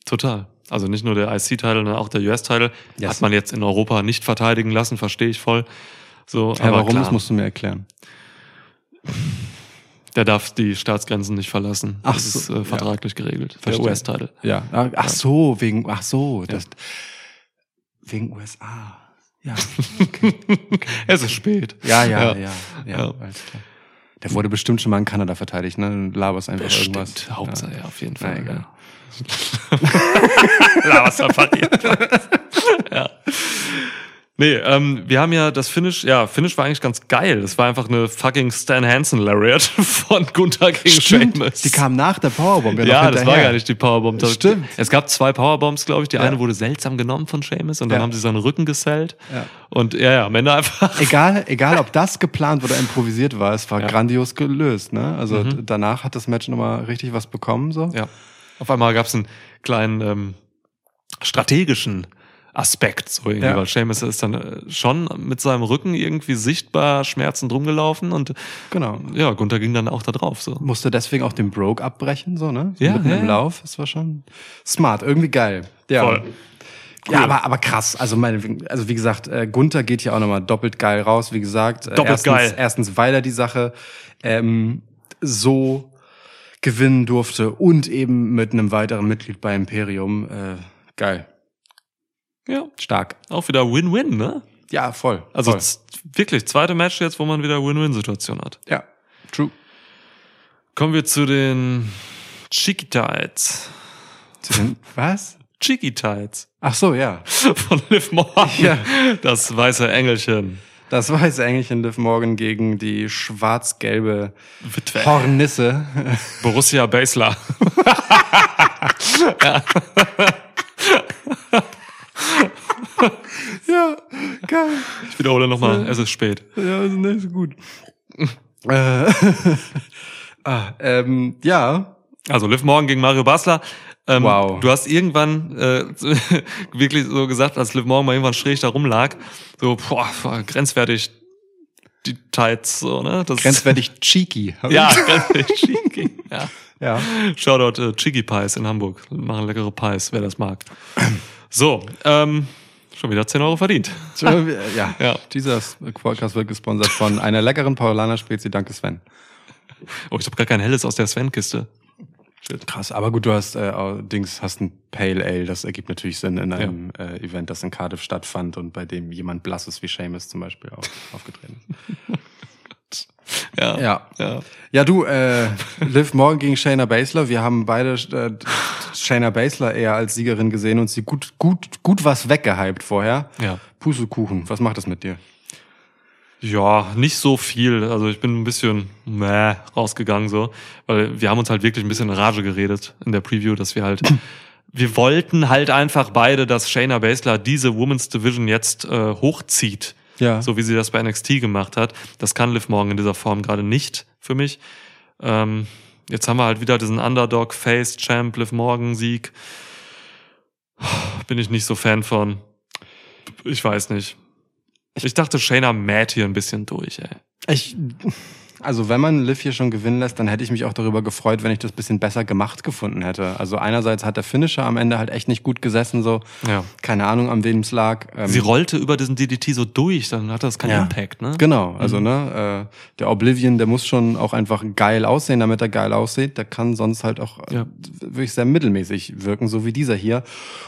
Total. Also nicht nur der IC-Title, sondern auch der US-Title Yes. hat man jetzt in Europa nicht verteidigen lassen, verstehe ich voll. So, Ja, aber warum, klar. das musst du mir erklären. Der darf die Staatsgrenzen nicht verlassen. Ach das so, ist äh, vertraglich geregelt. Verstehe. Der US-Title. Ja. Ach, ach so, wegen, ach so, das, wegen USA. Ja. Es ist spät. Ja, ja, ja, Ja. ja, Ja. alles klar. Der wurde bestimmt schon mal in Kanada verteidigt, ne? Du Laberst einfach irgendwas. Bestimmt. Hauptsache, ja. auf jeden Na, Fall. egal. Ja, was da passiert. ja. Nee, ähm, wir haben ja das Finish, ja, Finish war eigentlich ganz geil. Das war einfach eine fucking Stan Hansen Lariat von Gunther gegen Stimmt, Sheamus. die kam nach der Powerbomb. Ja, Ja, das war gar nicht die Powerbomb. Das- Stimmt. Es gab zwei Powerbombs, glaube ich. Die Ja. eine wurde seltsam genommen von Sheamus und dann Ja. haben sie seinen Rücken gesellt. Ja. Und ja, ja, am Ende einfach. Egal, egal, ob das geplant oder improvisiert war, es war. Mhm. grandios gelöst. Ne? Also d- danach hat das Match nochmal richtig was bekommen. So. Ja. Auf einmal gab es einen kleinen ähm, strategischen Aspekt, so irgendwie, Ja. weil Sheamus ist dann äh, schon mit seinem Rücken irgendwie sichtbar schmerzend rumgelaufen und Genau. ja, Gunther ging dann auch da drauf. So. Musste deswegen auch den Broke abbrechen, so, ne? So Ja, mitten ja, im. Lauf. Das war schon smart, irgendwie geil. Ja. Voll. Ja, aber, aber krass. Also, meine, also wie gesagt, äh, Gunther geht ja auch nochmal doppelt geil raus. Wie gesagt, äh, Doppelt erstens, geil. erstens, weil er die Sache ähm, so gewinnen durfte und eben mit einem weiteren Mitglied bei Imperium. Äh, geil. Ja, Stark. auch wieder Win-Win, ne? Ja, voll. Also voll. wirklich, zweite Match jetzt, wo man wieder Win-Win-Situation hat. ja, true. Kommen wir zu den Cheeky Tights. Zu den, was? Cheeky Tights Ach so, ja. von Liv Morgan. Ja. Das weiße Engelchen. Das weiße Engelchen Liv Morgan gegen die schwarz-gelbe Witwe. Hornisse. Borussia Basler. ja, geil. Ich wiederhole nochmal, es ist spät. Ja, also nicht so gut. äh, ah, ähm, ja. Also Liv Morgan gegen Mario Basler. Ähm, Wow. Du hast irgendwann äh, wirklich so gesagt, als Liv Morgan mal irgendwann schräg da rumlag, so boah, boah, grenzwertig die Tights, so, ne? Das Grenzwertig cheeky. Ja, grenzwertig cheeky. Ja. Ja. Shoutout äh, Chiggy Pies in Hamburg. Machen leckere Pies, wer das mag. So, ähm, schon wieder 10 Euro verdient. Äh, ja. Ja. Dieser Podcast wird gesponsert von einer leckeren Paulaner Spezi. Danke, Sven. Oh, ich habe gar kein helles aus der Sven-Kiste. Krass, aber gut, du hast äh, Dings, hast ein Pale Ale. Das ergibt natürlich Sinn in einem äh, Event, das in Cardiff stattfand und bei dem jemand Blasses wie Seamus zum Beispiel auch aufgetreten ist. Ja. Ja. ja. Ja, du, äh, Liv Morgan gegen Shayna Baszler. Wir haben beide äh, Shayna Baszler eher als Siegerin gesehen und sie gut, gut, gut was weggehypt vorher. Ja. Pustekuchen, was macht das mit dir? Ja, nicht so viel. Also ich bin ein bisschen meh, rausgegangen so, weil wir haben uns halt wirklich ein bisschen in Rage geredet in der Preview, dass wir halt wir wollten halt einfach beide, dass Shayna Baszler diese Women's Division jetzt äh, hochzieht. Ja. So wie sie das bei NXT gemacht hat. Das kann Liv Morgan in dieser Form gerade nicht für mich. Ähm, jetzt haben wir halt wieder diesen Underdog Face Champ Liv Morgan Sieg. Bin ich nicht so Fan von. Ich weiß nicht. Ich dachte, Shayna mäht hier ein bisschen durch, ey. Ich, also wenn man Liv hier schon gewinnen lässt, dann hätte ich mich auch darüber gefreut, wenn ich das bisschen besser gemacht gefunden hätte. Also einerseits hat der Finisher am Ende halt echt nicht gut gesessen, so. Ja. Keine Ahnung, an wem es lag. Ähm, Sie rollte über diesen DDT so durch, dann hat das keinen Ja. Impact, ne? Genau, also ne, äh, der Oblivion, der muss schon auch einfach geil aussehen, damit er geil aussieht. Der kann sonst halt auch äh, Ja. wirklich sehr mittelmäßig wirken, so wie dieser hier.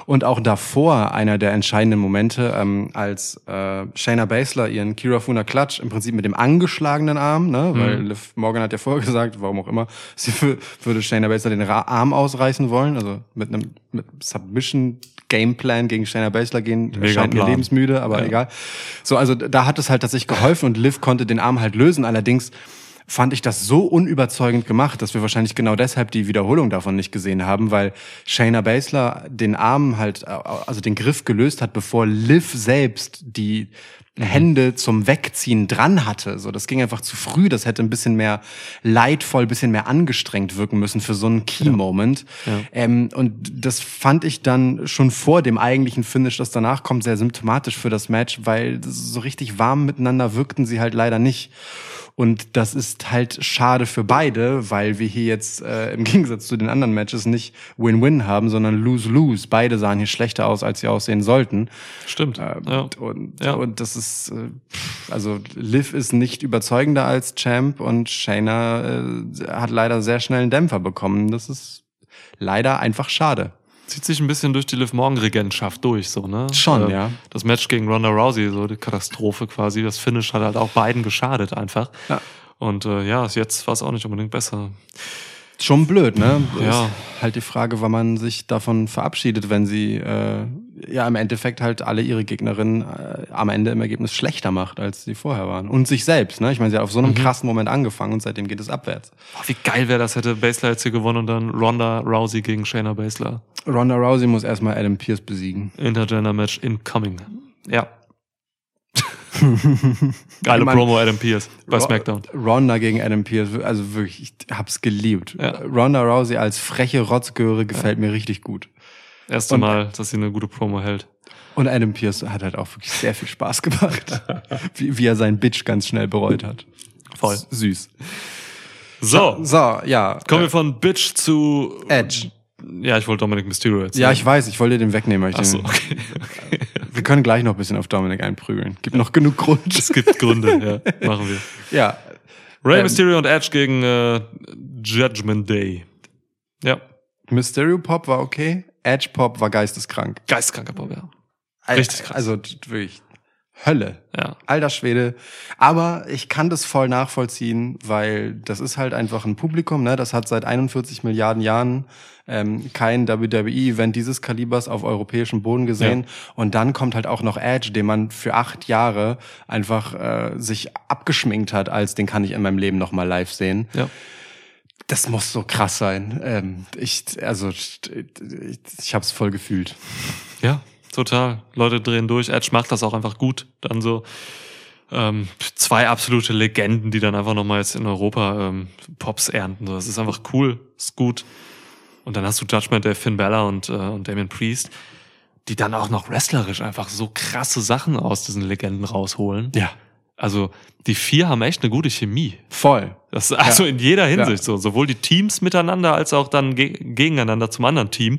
Und auch davor einer der entscheidenden Momente, ähm, als äh, Shayna Baszler ihren Kirafuna Clutch im Prinzip mit dem angeschlagenen Arm, ne, weil Liv Morgan hat ja vorher gesagt, warum auch immer, sie wür- würde Shayna Baszler den Arm ausreißen wollen, also mit einem mit Submission Gameplan gegen Shayna Baszler gehen, Mega erscheint mir lebensmüde, aber Ja. egal. So, also da hat es halt tatsächlich geholfen und Liv konnte den Arm halt lösen. Allerdings fand ich das so unüberzeugend gemacht, dass wir wahrscheinlich genau deshalb die Wiederholung davon nicht gesehen haben, weil Shayna Baszler den Arm halt, also den Griff gelöst hat, bevor Liv selbst die Hände zum Wegziehen dran hatte. So, das ging einfach zu früh. Das hätte ein bisschen mehr leidvoll, ein bisschen mehr angestrengt wirken müssen für so einen Key-Moment. Ähm, und das fand ich dann schon vor dem eigentlichen Finish, das danach kommt, sehr symptomatisch für das Match, weil so richtig warm miteinander wirkten sie halt leider nicht. Und das ist halt schade für beide, weil wir hier jetzt äh, im Gegensatz zu den anderen Matches nicht Win-Win haben, sondern Lose-Lose. Beide sahen hier schlechter aus, als sie aussehen sollten. Stimmt. Ähm, ja. und, Ja. und das ist, äh, also Liv ist nicht überzeugender als Champ und Shayna äh, hat leider sehr schnell einen Dämpfer bekommen. Das ist leider einfach schade. Zieht sich ein bisschen durch die Liv Morgan Regentschaft durch, so, ne? Schon, ja. Das Match gegen Ronda Rousey, so die Katastrophe quasi. Das Finish hat halt auch beiden geschadet einfach. Ja. Und äh, ja, jetzt war es auch nicht unbedingt besser. Schon blöd, ne? Ja. Ist halt die Frage, wann man sich davon verabschiedet, wenn sie äh, ja im Endeffekt halt alle ihre Gegnerinnen äh, am Ende im Ergebnis schlechter macht, als sie vorher waren. Und sich selbst, ne? Ich meine, sie hat auf so einem krassen Moment angefangen und seitdem geht es abwärts. Boah, wie geil wäre das, hätte Baszler jetzt hier gewonnen und dann Ronda Rousey gegen Shayna Baszler. Ronda Rousey muss erstmal Adam Pierce besiegen. Intergender Match incoming. Ja. Geile Ich mein, Promo Adam Pierce bei SmackDown. Ronda gegen Adam Pierce, also wirklich, ich hab's geliebt. Ja. Ronda Rousey als freche Rotzgöre gefällt mir richtig gut. Erste Und- Mal, dass sie eine gute Promo hält. Und Adam Pierce hat halt auch wirklich sehr viel Spaß gemacht. wie, wie er seinen Bitch ganz schnell bereut hat. Voll. S- Süß. So, So, ja. kommen wir von Bitch zu Edge. Ja, ich wollte Dominic Mysterio erzählen. Ja, ich weiß, ich wollte den wegnehmen. Ich Ach so, den, okay. Wir können gleich noch ein bisschen auf Dominik einprügeln. Gibt noch genug Grund. Es gibt Gründe, ja, machen wir. Ja. Rey Ähm, Mysterio und Edge gegen äh, Judgment Day. Ja, Mysterio Pop war okay. Edge Pop war geisteskrank. geistkranker Bob, ja. Richtig krass. Also wirklich Hölle. Ja, Alter Schwede. Aber ich kann das voll nachvollziehen, weil das ist halt einfach ein Publikum, ne? Das hat seit 41 Milliarden Jahren ähm, kein WWE-Event dieses Kalibers auf europäischem Boden gesehen. Und dann kommt halt auch noch Edge, den man für acht Jahre einfach äh, sich abgeschminkt hat, als den kann ich in meinem Leben noch mal live sehen. ja. Das muss so krass sein. Ähm, ich, also, ich, ich hab's voll gefühlt. Ja, total. Leute drehen durch. Edge macht das auch einfach gut. Dann so ähm, zwei absolute Legenden, die dann einfach nochmal jetzt in Europa ähm, Pops ernten. So, Das ist einfach cool, ist gut. Und dann hast du Judgment Day, Finn Balor und, äh, und Damien Priest, die dann auch noch wrestlerisch einfach so krasse Sachen aus diesen Legenden rausholen. Ja. Also die vier haben echt eine gute Chemie. Voll. Das also in jeder Hinsicht Ja. so. Sowohl die Teams miteinander als auch dann ge gegeneinander zum anderen Team.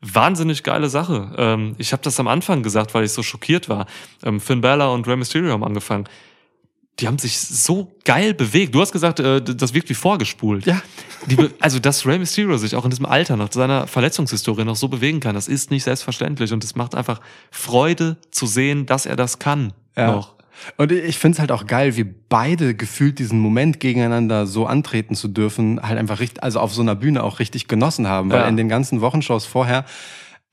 Wahnsinnig geile Sache. Ähm, ich habe das am Anfang gesagt, weil ich so schockiert war. Ähm, Finn Balor und Rey Mysterio haben angefangen. Die haben sich so geil bewegt. Du hast gesagt, äh, das wirkt wie vorgespult. Ja. Also, dass Rey Mysterio sich auch in diesem Alter nach seiner Verletzungshistorie noch so bewegen kann, das ist nicht selbstverständlich. Und es macht einfach Freude zu sehen, dass er das kann. Ja. Noch. Und ich find's halt auch geil, wie beide gefühlt diesen Moment gegeneinander so antreten zu dürfen, halt einfach richtig, also auf so einer Bühne auch richtig genossen haben. Weil Ja. in den ganzen Wochenshows vorher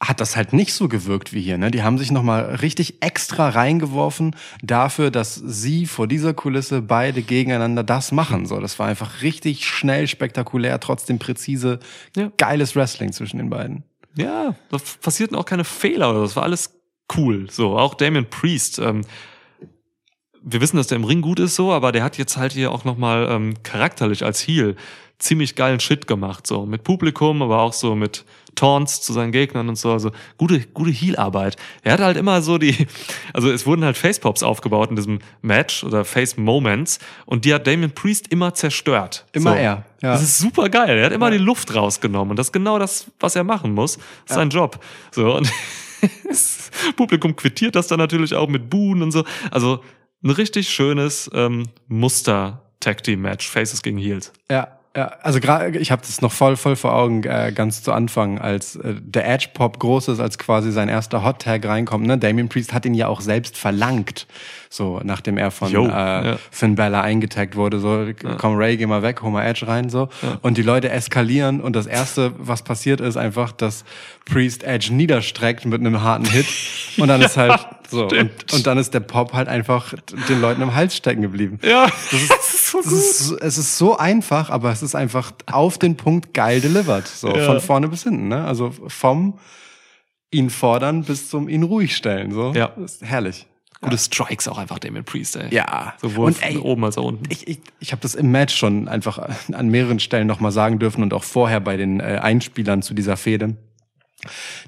hat das halt nicht so gewirkt wie hier. Ne? Die haben sich nochmal richtig extra reingeworfen dafür, dass sie vor dieser Kulisse beide gegeneinander das machen. So, das war einfach richtig schnell, spektakulär, trotzdem präzise, Ja. geiles Wrestling zwischen den beiden. Ja, da passierten auch keine Fehler oder das war alles cool. So, auch Damien Priest. Ähm, wir wissen, dass der im Ring gut ist, so, aber der hat jetzt halt hier auch nochmal ähm, charakterlich als Heel ziemlich geilen Shit gemacht. So, mit Publikum, aber auch so mit Taunts zu seinen Gegnern und so. Also gute, gute Heel-Arbeit. Er hat halt immer so die, also es wurden halt Facepops aufgebaut in diesem Match oder Face-Moments und die hat Damien Priest immer zerstört. Immer so. er, ja. Das ist super geil. Er hat immer die Luft rausgenommen und das ist genau das, was er machen muss. Das ist sein Job. So und das Publikum quittiert das dann natürlich auch mit Buhen und so. Also ein richtig schönes ähm, Muster Tag Team Match, Faces gegen Heels. Ja, ja, also gerade ich habe das noch voll voll vor Augen äh, ganz zu Anfang, als äh, der Edge Pop groß ist, als quasi sein erster Hot Tag reinkommt. Ne, Damien Priest hat ihn ja auch selbst verlangt, so nachdem er von Jo, äh, ja. Finn Balor eingetaggt wurde. So, komm Ray, geh mal weg, hol mal Edge rein, so. Und die Leute eskalieren und das erste, was passiert, ist einfach, dass Priest Edge niederstreckt mit einem harten Hit und dann ist halt so und, und dann ist der Pop halt einfach den Leuten im Hals stecken geblieben. Ja, das ist, so Es ist, so- es ist so einfach, aber es ist einfach auf den Punkt geil delivered. So, Ja. von vorne bis hinten, ne? Also vom ihn fordern bis zum ihn ruhig stellen. So. Ja. Das ist herrlich. Gute Strikes auch einfach Damien Priest, ey. Ja. Sowohl Und von ey, oben als auch unten. ich, ich, ich habe das im Match schon einfach an mehreren Stellen nochmal sagen dürfen und auch vorher bei den äh, Einspielern zu dieser Fehde.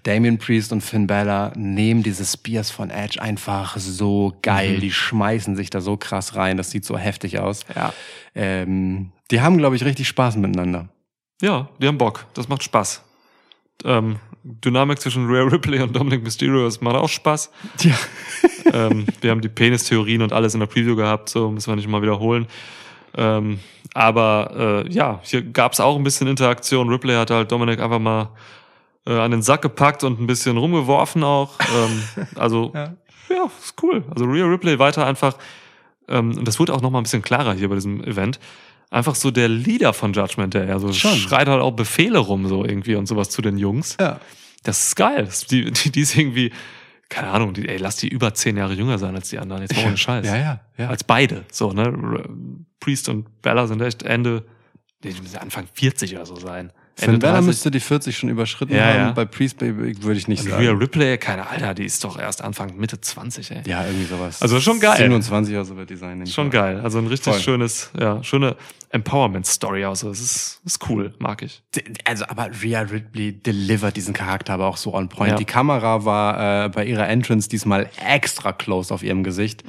Damien Priest und Finn Balor nehmen diese Spears von Edge einfach so geil. Die schmeißen sich da so krass rein. Das sieht so heftig aus. Ja. Ähm, die haben, glaube ich, richtig Spaß miteinander. Ja, die haben Bock. Das macht Spaß. Ähm, Dynamik zwischen Rhea Ripley und Dominic Mysterio, das macht auch Spaß. Ja. ähm, wir haben die Penis-Theorien und alles in der Preview gehabt, so müssen wir nicht mal wiederholen. Ähm, aber äh, ja, hier gab es auch ein bisschen Interaktion. Ripley hat halt Dominic einfach mal äh, an den Sack gepackt und ein bisschen rumgeworfen auch. Ähm, also Ja. ja. ist cool. Also Rhea Ripley weiter einfach, ähm, und das wurde auch noch mal ein bisschen klarer hier bei diesem Event, einfach so der Leader von Judgment Day. Also Schon. schreit halt auch Befehle rum so irgendwie und sowas zu den Jungs. Ja. Das ist geil. Die, die, die ist irgendwie, keine Ahnung, die, ey, lass die über zehn Jahre jünger sein als die anderen. Jetzt ohne Scheiß. Ja, ja, ja. Als beide. So, ne? Priest und Bella sind echt Ende, die müssen Anfang 40 oder so sein. Finn Balor 30. müsste die 40 schon überschritten Ja, haben. ja. Bei Priest Baby würde ich nicht Und sagen. Rhea Ripley, keine Alter, die ist doch erst Anfang Mitte 20, ey. Ja, irgendwie sowas. Also schon geil. 27 oder so wird die sein. Schon geil. Also ein richtig Voll. schönes, ja, schöne Empowerment-Story. Also das ist, ist cool, mag ich. Also, aber Rhea Ripley delivert diesen Charakter aber auch so on point. Ja. Die Kamera war äh, bei ihrer Entrance diesmal extra close auf ihrem Gesicht.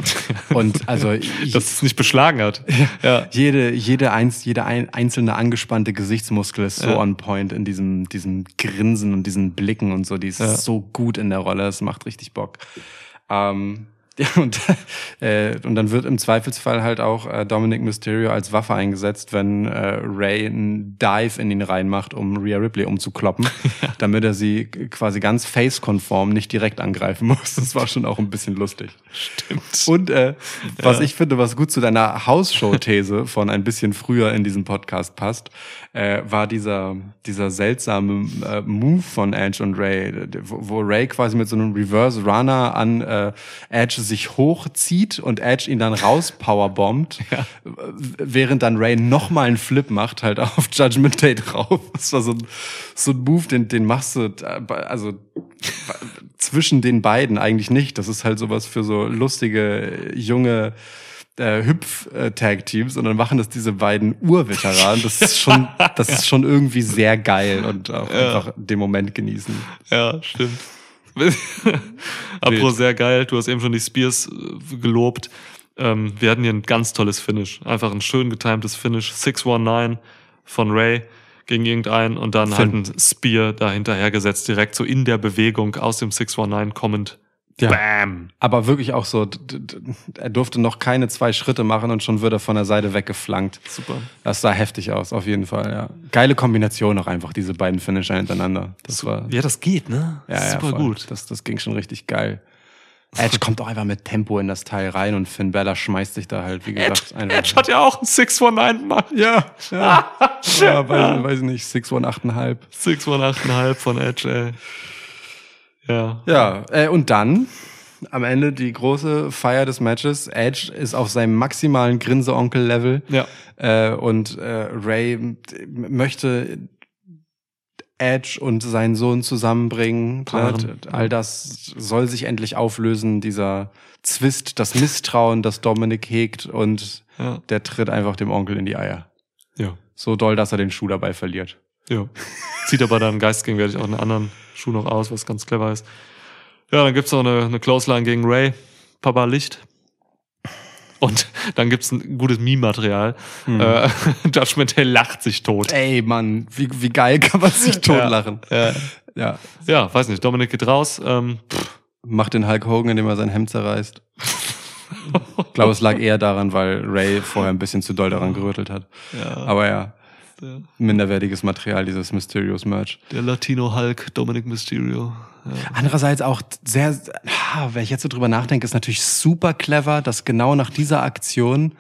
Und also Dass es nicht beschlagen hat. Ja. jede, jede, eins, jede ein, einzelne angespannte Gesichtsmuskel ist so Ja. on point in diesem, diesem Grinsen und diesen Blicken und so. Die ist so gut in der Rolle. Es macht richtig Bock. Ähm, und, äh, und dann wird im Zweifelsfall halt auch äh, Dominic Mysterio als Waffe eingesetzt, wenn äh, Ray einen Dive in ihn reinmacht, um Rhea Ripley umzukloppen, damit er sie quasi ganz face-konform nicht direkt angreifen muss. Das war schon auch ein bisschen lustig. Stimmt. Und äh, was Ja. ich finde, was gut zu deiner Hausshow-These von ein bisschen früher in diesem Podcast passt, äh, war dieser, dieser seltsame äh, Move von Edge und Ray, wo, wo Ray quasi mit so einem Reverse Runner an äh, Edge sich hochzieht und Edge ihn dann raus powerbombt, Ja. äh, während dann Ray nochmal einen Flip macht, halt auf Judgment Day drauf. Das war so ein, so ein Move, den, den machst du, also zwischen den beiden eigentlich nicht. Das ist halt sowas für so lustige, junge äh, Hüpf-Tag-Teams und dann machen das diese beiden Urveteranen. Das ist schon, das ist schon irgendwie sehr geil und auch einfach den Moment genießen. Ja, stimmt. Apropos sehr geil, du hast eben schon die Spears äh, gelobt. Ähm, wir hatten hier ein ganz tolles Finish. Einfach ein schön getimtes Finish. 619 von Ray gegen irgendeinen und dann halt Finn. ein Spear dahinterher gesetzt, direkt so in der Bewegung aus dem 619 kommend. Ja. Bam! Aber wirklich auch so, er durfte noch keine zwei Schritte machen und schon wird er von der Seite weggeflankt. Super. Das sah heftig aus, auf jeden Fall, ja. Geile Kombination auch einfach, diese beiden Finisher hintereinander. Das war, Ja, das geht, ne? Ja, ja, Super voll. gut. Das, das ging schon richtig geil. Edge kommt auch einfach mit Tempo in das Teil rein und Finn Balor schmeißt sich da halt, wie gesagt, Edge, einfach. Edge hat ja auch ein 619 gemacht. ja, ja. ja weiß, weiß ich nicht, 618,5. 618,5 von Edge, ey. Ja. Ja, äh, und dann am Ende die große Feier des Matches. Edge ist auf seinem maximalen Grinse-Onkel-Level. Ja. Äh, und äh, Ray möchte Edge und seinen Sohn zusammenbringen. Paaren. All das soll sich endlich auflösen, dieser Zwist, das Misstrauen, das Dominik hegt und Ja. der tritt einfach dem Onkel in die Eier. Ja. So doll, dass er den Schuh dabei verliert. Ja. Zieht aber dann geistgegenwärtig auch einen anderen Schuh noch aus, was ganz clever ist. Ja, dann gibt's noch eine, eine Clothesline gegen Ray. Papa Licht. Und dann gibt's ein gutes Meme-Material. Äh, Judgment Day lacht sich tot. Ey, Mann, wie, wie geil kann man sich totlachen. Ja. Ja. ja, weiß nicht. Dominik geht raus. Ähm, Macht den Hulk Hogan, indem er sein Hemd zerreißt. Ich glaube, es lag eher daran, weil Ray vorher ein bisschen zu doll daran gerüttelt hat. ja, Aber ja, der, minderwertiges Material, dieses Mysterious Merch. der Latino Hulk, Dominic Mysterio. Ja. Andererseits auch sehr, wenn ich jetzt so drüber nachdenke, ist natürlich super clever, dass genau nach dieser Aktion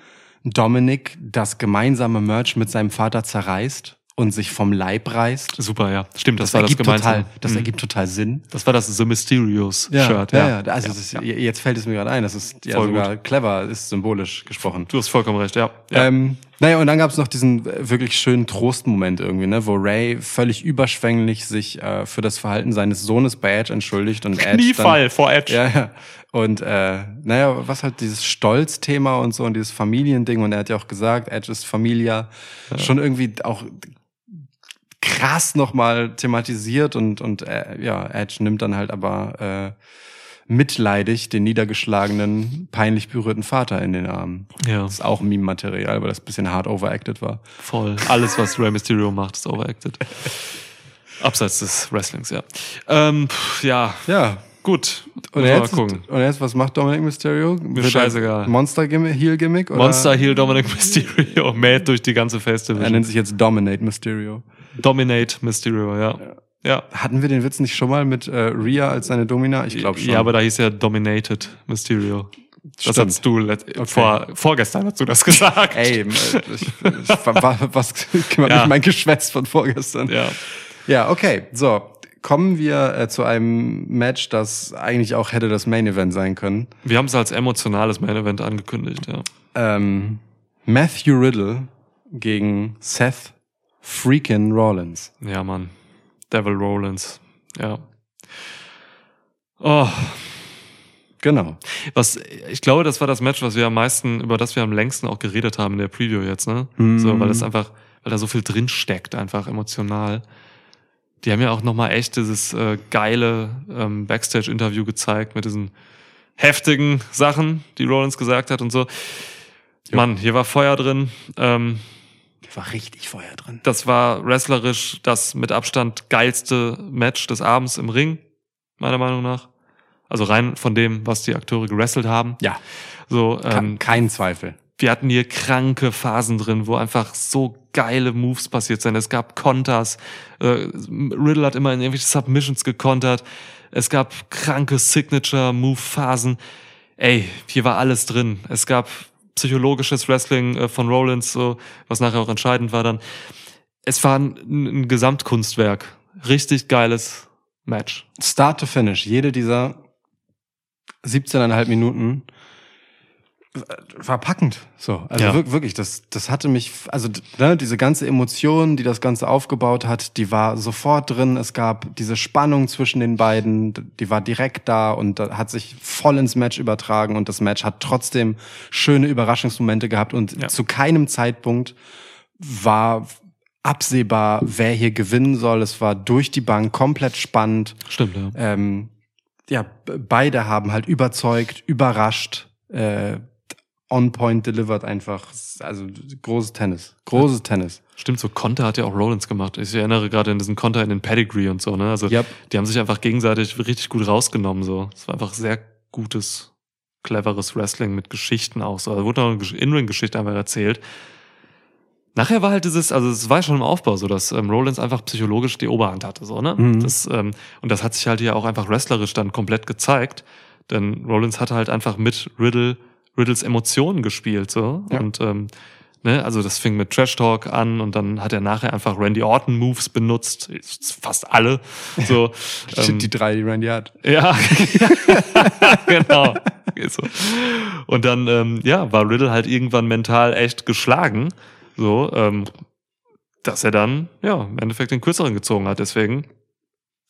Dominic das gemeinsame Merch mit seinem Vater zerreißt und sich vom Leib reißt. Super, ja. Stimmt, das, Das, war das ergibt gemeinsame. total, das Mhm. ergiegt total Sinn. Das war das The Mysterious Shirt. ja, ja. Also Das ist, jetzt fällt es mir gerade ein, das ist ja Voll sogar clever, ist symbolisch gesprochen. Du hast vollkommen recht, ja. ja. Ähm, naja, und dann gab's noch diesen äh, wirklich schönen Trostmoment irgendwie, ne, wo Ray völlig überschwänglich sich äh, für das Verhalten seines Sohnes bei Edge entschuldigt und Edge Kniefall vor Edge. Dann, ja, ja. Und äh, naja, was halt dieses Stolzthema und so und dieses Familiending und er hat ja auch gesagt, Edge ist Familia, schon irgendwie auch krass nochmal thematisiert und, und äh, ja, Edge nimmt dann halt aber äh, mitleidig den niedergeschlagenen, peinlich berührten Vater in den Arm. Ja. Das ist auch Meme-Material, weil das ein bisschen hart overacted war. Voll. Alles, was Rey Mysterio macht, ist overacted. Abseits des Wrestlings, ja. Ähm, ja, Ja. gut. Und jetzt, und jetzt, was macht Dominic Mysterio? Wird er scheißegal. Monster-Heel-Gimmick? oder- Monster Heel Dominic Mysterio mäht durch die ganze Face Er nennt sich jetzt Dominate Mysterio. Dominate Mysterio, ja. Ja. Hatten wir den Witz nicht schon mal mit äh, Rhea als seine Domina? Ich glaube schon. Ja, aber da hieß ja Dominated Mysterio. Das Stimmt. hast du let- vor, vorgestern hast du das gesagt. Ey, ich, ich, wa- was kümmert Ja. mich mein Geschwätz von vorgestern? Ja. Ja, okay. So, kommen wir äh, zu einem Match, das eigentlich auch hätte das Main Event sein können. Wir haben es als emotionales Main Event angekündigt, ja. Ähm, Matthew Riddle gegen Seth freaking Rollins. Ja, Mann. Devil Rollins. Ja. Oh, Genau. was, ich glaube, das war das Match, was wir am meisten, über das wir am längsten auch geredet haben in der Preview jetzt, ne? So, weil das einfach, weil da so viel drin steckt, einfach emotional. Die haben ja auch nochmal echt dieses äh, geile ähm, Backstage-Interview gezeigt mit diesen heftigen Sachen, die Rollins gesagt hat und so. Mann, hier war Feuer drin. Ähm, War richtig Feuer drin. das war wrestlerisch das mit Abstand geilste Match des Abends im Ring, meiner Meinung nach. Also rein von dem, was die Akteure gewrestelt haben. Ja, So, ähm, kein Zweifel. wir hatten hier kranke Phasen drin, wo einfach so geile Moves passiert sind. Es gab Konters. Äh, Riddle hat immer in irgendwelche Submissions gekontert. Es gab kranke Signature-Move-Phasen. Ey, hier war alles drin. Es gab psychologisches Wrestling äh, von Rollins, so, was nachher auch entscheidend war dann. Es war ein, ein Gesamtkunstwerk. Richtig geiles Match. Start to finish. Jede dieser 17,5 Minuten war packend. So, also Ja. wirk- wirklich, das, das hatte mich, also ne, diese ganze Emotion, die das Ganze aufgebaut hat, die war sofort drin. Es gab diese Spannung zwischen den beiden, die war direkt da und hat sich voll ins Match übertragen und das Match hat trotzdem schöne Überraschungsmomente gehabt und Ja. zu keinem Zeitpunkt war absehbar, wer hier gewinnen soll. Es war durch die Bank komplett spannend Stimmt, ja. ähm, ja, beide haben halt überzeugt, überrascht, äh, on point delivered einfach. Also großes Tennis. Großes Tennis. Stimmt, so Konter hat ja auch Rollins gemacht. Ich erinnere gerade an diesen Konter in den Pedigree und so, ne? Also Yep. die haben sich einfach gegenseitig richtig gut rausgenommen. So, es war einfach sehr gutes, cleveres Wrestling mit Geschichten auch. So, da wurde noch eine Gesch- In-Ring-Geschichte einfach erzählt. Nachher war halt dieses, also es war schon im Aufbau so, dass ähm, Rollins einfach psychologisch die Oberhand hatte, so ne? Mhm. Das, ähm, und das hat sich halt hier auch einfach wrestlerisch dann komplett gezeigt, denn Rollins hatte halt einfach mit Riddle Riddles Emotionen gespielt, so Ja. und ähm, Ne, also das fing mit Trash Talk an und dann hat er nachher einfach Randy Orton Moves benutzt, fast alle. So, ähm, die drei, die Randy hat. ja, genau. So. Und dann, ähm, ja, war Riddle halt irgendwann mental echt geschlagen, so, ähm, dass er dann, ja, im Endeffekt den kürzeren gezogen hat. Deswegen,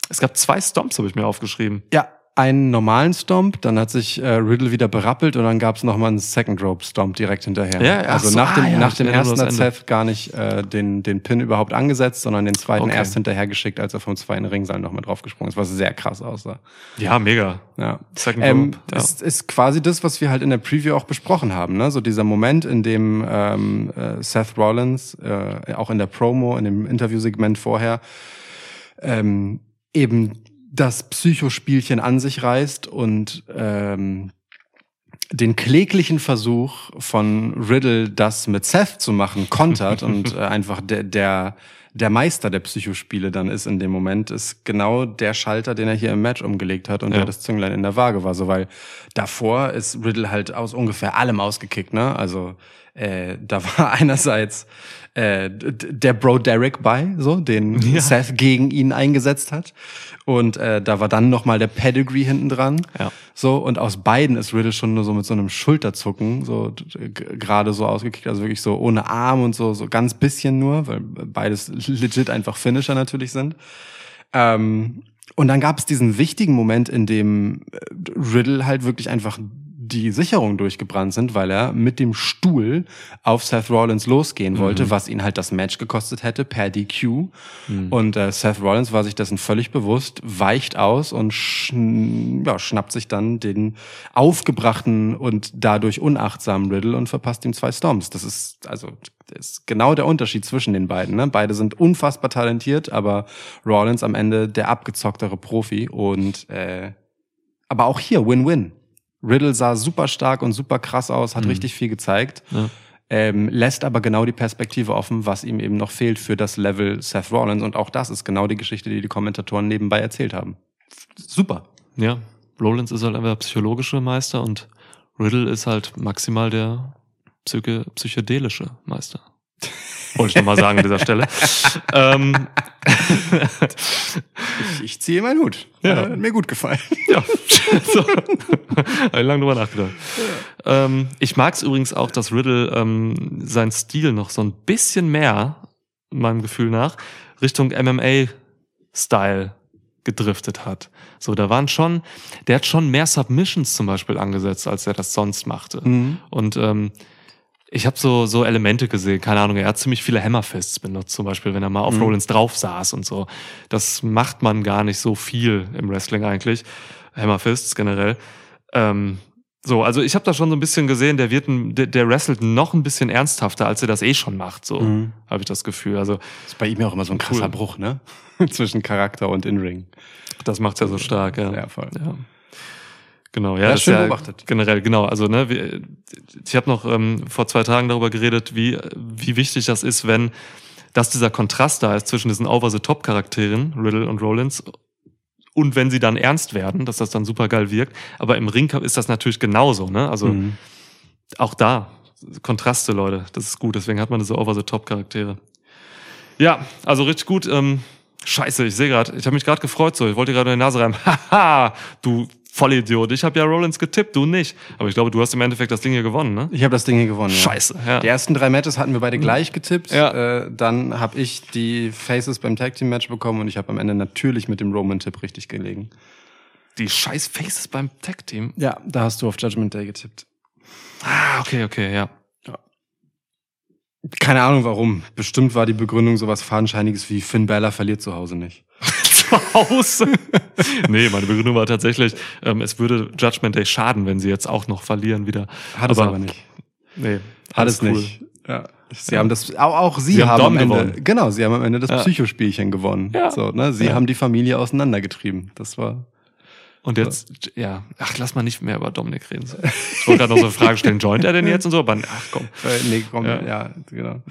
es gab zwei Stomps, habe ich mir aufgeschrieben. Ja, einen normalen Stomp, dann hat sich äh, Riddle wieder berappelt und dann gab's noch mal einen Second Rope Stomp direkt hinterher. Ja, ach also so, nach dem, ah, ja, nach dem ersten hat. Seth gar nicht äh, den, den Pin überhaupt angesetzt, sondern den zweiten Okay. erst hinterher geschickt, als er vom zweiten Ringseil noch mal draufgesprungen ist, was sehr krass aussah. Ja, mega. Ja. Second Ähm, Rope, ja. Es ist quasi das, was wir halt in der Preview auch besprochen haben. Ne? So dieser Moment, in dem ähm, äh, Seth Rollins, äh, auch in der Promo, in dem Interviewsegment vorher, ähm, eben das Psychospielchen an sich reißt und ähm, den kläglichen Versuch von Riddle, das mit Seth zu machen, kontert und äh, einfach der, der, der Meister der Psychospiele dann ist in dem Moment, ist genau der Schalter, den er hier im Match umgelegt hat und Ja. der das Zünglein in der Waage war. So, weil davor ist Riddle halt aus ungefähr allem ausgekickt, ne? Also äh, da war einerseits äh, der Bro Derek bei, so, den Ja. Seth gegen ihn eingesetzt hat. Und äh, da war dann noch mal der Pedigree hinten dran. Ja. So, und aus beiden ist Riddle schon nur so mit so einem Schulterzucken so gerade so ausgekickt, also wirklich so ohne Arm und so, so ganz bisschen nur, weil beides legit einfach Finisher natürlich sind. Ähm, und dann gab es diesen wichtigen Moment, in dem äh, Riddle halt wirklich einfach die Sicherung durchgebrannt sind, weil er mit dem Stuhl auf Seth Rollins losgehen wollte, was ihn halt das Match gekostet hätte per DQ. Und äh, Seth Rollins war sich dessen völlig bewusst, weicht aus und schn ja, schnappt sich dann den aufgebrachten und dadurch unachtsamen Riddle und verpasst ihm zwei Stomps. Das ist also das ist genau der Unterschied zwischen den beiden. Ne? Beide sind unfassbar talentiert, aber Rollins am Ende der abgezocktere Profi und äh, aber auch hier Win-Win. Riddle sah super stark und super krass aus, hat richtig viel gezeigt, Ja. ähm, lässt aber genau die Perspektive offen, was ihm eben noch fehlt für das Level Seth Rollins. Und auch das ist genau die Geschichte, die die Kommentatoren nebenbei erzählt haben. Super. Ja, Rollins ist halt einfach der psychologische Meister und Riddle ist halt maximal der psyche psychedelische Meister. Wollte ich nochmal sagen an dieser Stelle. ähm, Ich, ich ziehe meinen Hut. Ja. Hat mir gut gefallen. ja, so. Hab ich lange drüber nachgedacht. Ähm, ich mag es übrigens auch, dass Riddle ähm, seinen Stil noch so ein bisschen mehr, meinem Gefühl nach, Richtung MMA-Style gedriftet hat. So, da waren schon, der hat schon mehr Submissions zum Beispiel angesetzt, als er das sonst machte. Und ähm, ich habe so, so Elemente gesehen, keine Ahnung, er hat ziemlich viele Hammerfists benutzt, zum Beispiel, wenn er mal auf Rollins drauf saß und so. Das macht man gar nicht so viel im Wrestling eigentlich. Hammerfists generell. Ähm, so, also ich habe da schon so ein bisschen gesehen, der wird, ein, der, der wrestelt noch ein bisschen ernsthafter, als er das eh schon macht. So Mhm. habe ich das Gefühl. Also ist bei ihm ja auch immer so ein krasser Cool. Bruch, ne? Zwischen Charakter und In-Ring. das macht's ja so stark. Ja, Ja, voll. Ja. Genau, ja, Ja, das schön ist ja beobachtet. generell, genau. Also, ne, wir, ich habe noch ähm, vor zwei Tagen darüber geredet, wie, wie wichtig das ist, wenn, dass dieser Kontrast da ist zwischen diesen Over-the-Top-Charakteren, Riddle und Rollins, und wenn sie dann ernst werden, dass das dann super geil wirkt. Aber im Ring ist das natürlich genauso, ne? Also Mhm. auch da, Kontraste, Leute, das ist gut. Deswegen hat man diese Over-the-Top-Charaktere. Ja, also richtig gut. Ähm, scheiße, ich sehe gerade, ich habe mich gerade gefreut so. Ich wollte gerade in die Nase reiben. Haha, du Vollidiot. Ich habe ja Rollins getippt, du nicht. Aber ich glaube, du hast im Endeffekt das Ding hier gewonnen, ne? Ich habe das Ding hier gewonnen. Ja. Scheiße, ja. Die ersten drei Matches hatten wir beide gleich getippt. Ja. Äh, dann habe ich die Faces beim Tag Team Match bekommen und ich habe am Ende natürlich mit dem Roman-Tipp richtig gelegen. Die scheiß Faces beim Tag-Team. Ja, da hast du auf Judgment Day getippt. Ah, okay, okay, ja. Keine Ahnung warum. Bestimmt war die Begründung sowas Fadenscheiniges wie Finn Balor verliert zu Hause nicht. Zu Hause. nee, meine Begründung war tatsächlich, ähm, es würde Judgment Day schaden, wenn sie jetzt auch noch verlieren wieder. Hat es aber nicht. Nee, Hat es cool. nicht. Ja. Sie haben das, auch, auch sie, Sie haben haben, am Ende, gewonnen. genau, sie haben am Ende das Ja. Psychospielchen gewonnen. Ja. So, ne? Sie Ja. haben die Familie auseinandergetrieben. Das war, Und jetzt, ja, ach, lass mal nicht mehr über Dominik reden. Ich wollte gerade noch so eine Frage stellen, joint er denn jetzt und so? Aber ach komm. äh, nee, komm, Ja. ja. genau.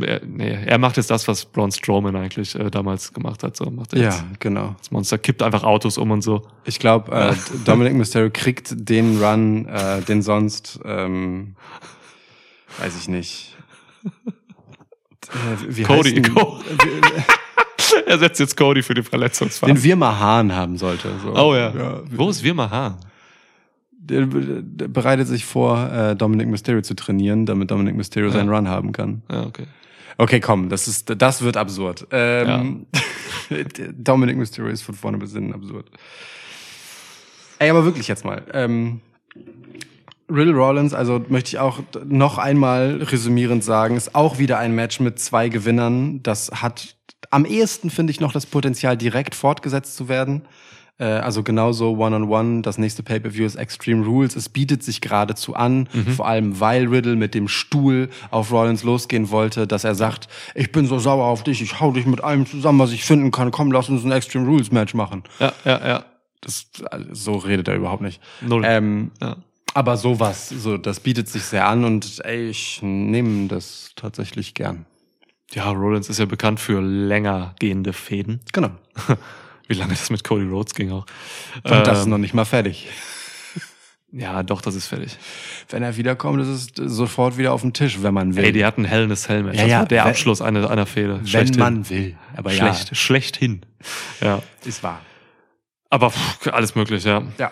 Er, nee, er macht jetzt das, was Braun Strowman eigentlich äh, damals gemacht hat. So macht er jetzt. Ja, genau. Das Monster kippt einfach Autos um und so. Ich glaube, äh, Dominic Mysterio kriegt den Run, äh, den sonst, ähm, weiß ich nicht. Äh, wie Cody, heißt denn- Co- er setzt jetzt Cody für die Verletzungsphase. den Wirma Hahn haben sollte. So. oh ja. Wo ist Wirma Hahn? Der, der bereitet sich vor, äh, Dominic Mysterio zu trainieren, damit Dominic Mysterio seinen Run haben kann. Ja, okay. Okay, komm, das ist, das wird absurd. Ähm, Dominic Mysterio ist von vorne bis hinten absurd. Ey, aber wirklich jetzt mal. Ähm, Riddle Rollins, also möchte ich auch noch einmal resümierend sagen, ist auch wieder ein Match mit zwei Gewinnern. Das hat am ehesten, finde ich, noch das Potenzial, direkt fortgesetzt zu werden. Äh, also genauso One-on-One, das nächste Pay-Per-View ist Extreme Rules. Es bietet sich geradezu an, vor allem weil Riddle mit dem Stuhl auf Rollins losgehen wollte, dass er sagt, ich bin so sauer auf dich, ich hau dich mit allem zusammen, was ich finden kann. Komm, lass uns ein Extreme Rules Match machen. Ja, ja, ja. Das, also, so redet er überhaupt nicht. Null. Ähm, Ja. aber sowas, so, das bietet sich sehr an und ey, ich nehme das tatsächlich gern. Ja, Rollins ist ja bekannt für länger gehende Fäden. Genau. Wie lange das mit Cody Rhodes ging auch. Und das ist Ähm, noch nicht mal fertig. Ja, doch, das ist fertig. Wenn er wiederkommt, ist es sofort wieder auf dem Tisch, wenn man will. Ey, die hatten Hell in a Cell Match. Ja, das ja, war der wenn- Abschluss einer, einer Fehde. wenn man will. Aber Schlecht, ja, schlechthin. Ja. ist wahr. Aber pff, alles möglich, ja. Ja.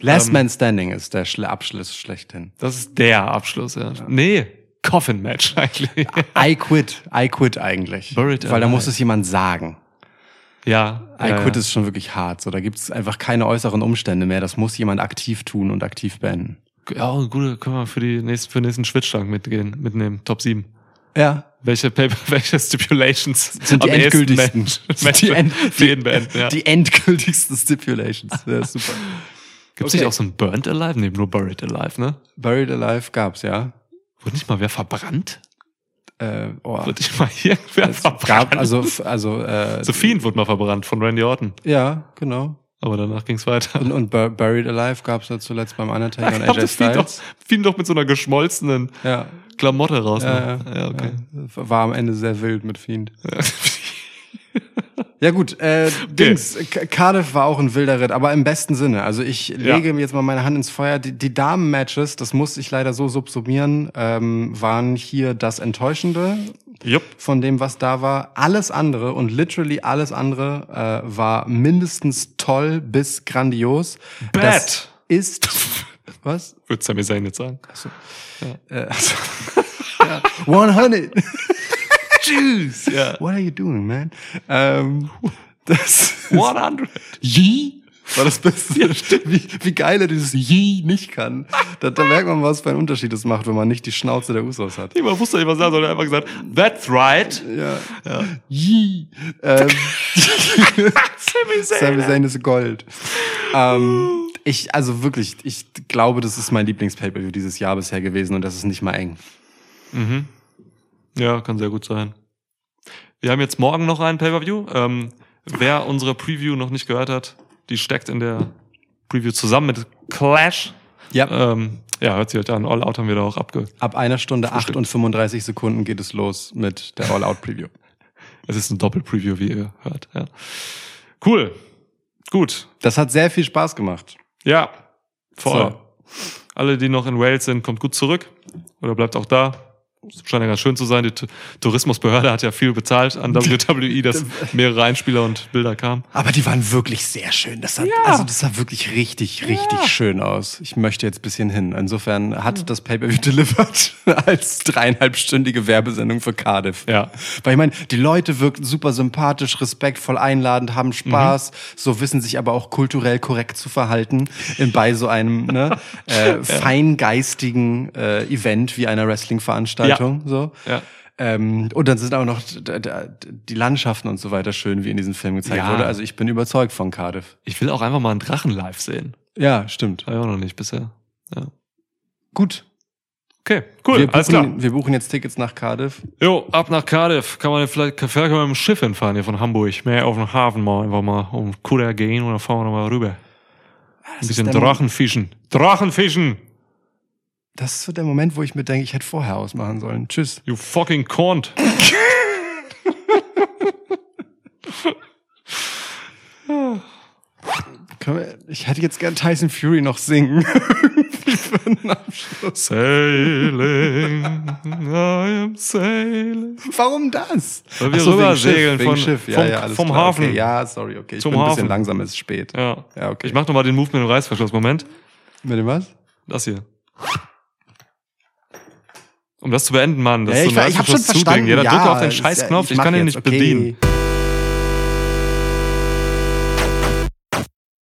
Last Ähm, Man Standing ist der Schle Abschluss schlechthin. Das ist der Abschluss, ja. Nee, Coffin Match eigentlich. I quit. I quit eigentlich. Buried Weil da muss es jemand sagen. Ja. I ja, quit ja. ist schon wirklich hart. So, da gibt es einfach keine äußeren Umstände mehr. Das muss jemand aktiv tun und aktiv beenden. Ja, gute, können wir für die nächsten, für den nächsten Schwitzschlag mitgehen, mitnehmen. Top 7. Ja. Welche Paper, welche Stipulations Sind die endgültigsten. Sind die, end, beenden, ja. die endgültigsten Stipulations. Ja, super. Gibt's Okay. nicht auch so ein Burnt Alive? Nee, nur Buried Alive, ne? Buried Alive gab's, ja. Wurde nicht mal wer verbrannt? Äh, oh. Wurde nicht mal irgendwer Es verbrannt? gab, also, also, äh, The Fiend wurde mal verbrannt von Randy Orton. ja, genau. Aber danach ging's weiter. Und, und Bur- Buried Alive gab's ja zuletzt beim Undertaker und AJ das Fiend doch, Styles. Doch mit so einer geschmolzenen Ja, Klamotte raus. ja, ne? ja, ja, okay. ja. War am Ende sehr wild mit Fiend. Ja gut, äh, Dings, Cardiff war auch ein wilder Ritt, aber im besten Sinne. Also ich lege mir jetzt mal meine Hand ins Feuer. Die, die Damen-Matches, das muss ich leider so subsumieren, ähm, waren hier das Enttäuschende Jupp. von dem, was da war. Alles andere und literally alles andere äh, war mindestens toll bis grandios. Bad. Das ist was? Würde Sami Zayn jetzt sagen. Äh, also, ja, 100. Tschüss. Ja. What are you doing, man? Ähm, das 100. Yee war das Beste. wie, wie geil er dieses Yee nicht kann. Da, da merkt man, was für einen Unterschied es macht, wenn man nicht die Schnauze der Usos hat. Niemand wusste nicht, was er. Er hat einfach gesagt, that's right. Ja. ja. Yee. Ähm, Sami Zayn. Sami Zayn ist Gold. Ähm, ich, also wirklich, ich glaube, das ist mein Lieblings-Pay-Per-View dieses Jahr bisher gewesen und das ist nicht mal eng. Ja, kann sehr gut sein. Wir haben jetzt morgen noch einen Pay-Per-View. Ähm, wer unsere Preview noch nicht gehört hat, die steckt in der Preview zusammen mit Clash. Ja. Ähm, ja, hört sich halt an. All Out haben wir da auch abge... Ab einer Stunde 8 und 35 Sekunden geht es los mit der All-Out-Preview. Es ist ein Doppel-Preview, wie ihr hört. Ja. Cool. Gut. Das hat sehr viel Spaß gemacht. Ja, voll. So. Alle, die noch in Wales sind, kommt gut zurück. Oder bleibt auch da. Scheint ja ganz schön zu sein. Die Tourismusbehörde hat ja viel bezahlt an WWE, dass mehrere Einspieler und Bilder kamen. Aber die waren wirklich sehr schön. Das sah, also das sah wirklich richtig, richtig schön aus. Ich möchte jetzt ein bisschen hin. Insofern hat das Pay-Per-View delivered als dreieinhalbstündige Werbesendung für Cardiff. Ja. Weil ich meine, die Leute wirkten super sympathisch, respektvoll, einladend, haben Spaß, so wissen sich aber auch kulturell korrekt zu verhalten in, bei so einem ne, äh, feingeistigen äh, Event wie einer Wrestling-Veranstaltung. So. Ja. Ähm, und dann sind auch noch die Landschaften und so weiter schön, wie in diesem Film gezeigt Ja. wurde. Also ich bin überzeugt von Cardiff. Ich will auch einfach mal einen Drachen live sehen. Ja, stimmt. War ja auch noch nicht bisher. Ja. Gut. Okay, cool, wir, alles klar. buchen, wir buchen jetzt Tickets nach Cardiff. Jo, ab nach Cardiff. Kann man vielleicht, vielleicht kann man mit dem Schiff hinfahren hier von Hamburg. Mehr auf den Hafen mal einfach mal um Kuder gehen und dann fahren wir nochmal rüber. Ein bisschen Drachenfischen. Drachenfischen! Das ist so der Moment, wo ich mir denke, ich hätte vorher ausmachen sollen. Tschüss. You fucking wir, ich hätte jetzt gern Tyson Fury noch singen. Für einen Abschluss. Sailing, I am sailing. Warum das? Weil wir so, rüber Schiff, segeln wegen von- Schiff. Ja, vom- ja, alles vom. Hafen. Okay, ja, sorry, okay. Ich Zum bin ein bisschen Hafen. langsam, es ist spät. Ja. Ja, okay. Ich mach nochmal den Move mit dem Reißverschluss. Moment. Mit dem was? Das hier. Um das zu beenden, Mann. Das Ja, ist ich, so ich hab schon verstanden. Ja, dann drück auf den Scheißknopf. ich mach kann jetzt, nicht okay. bedienen.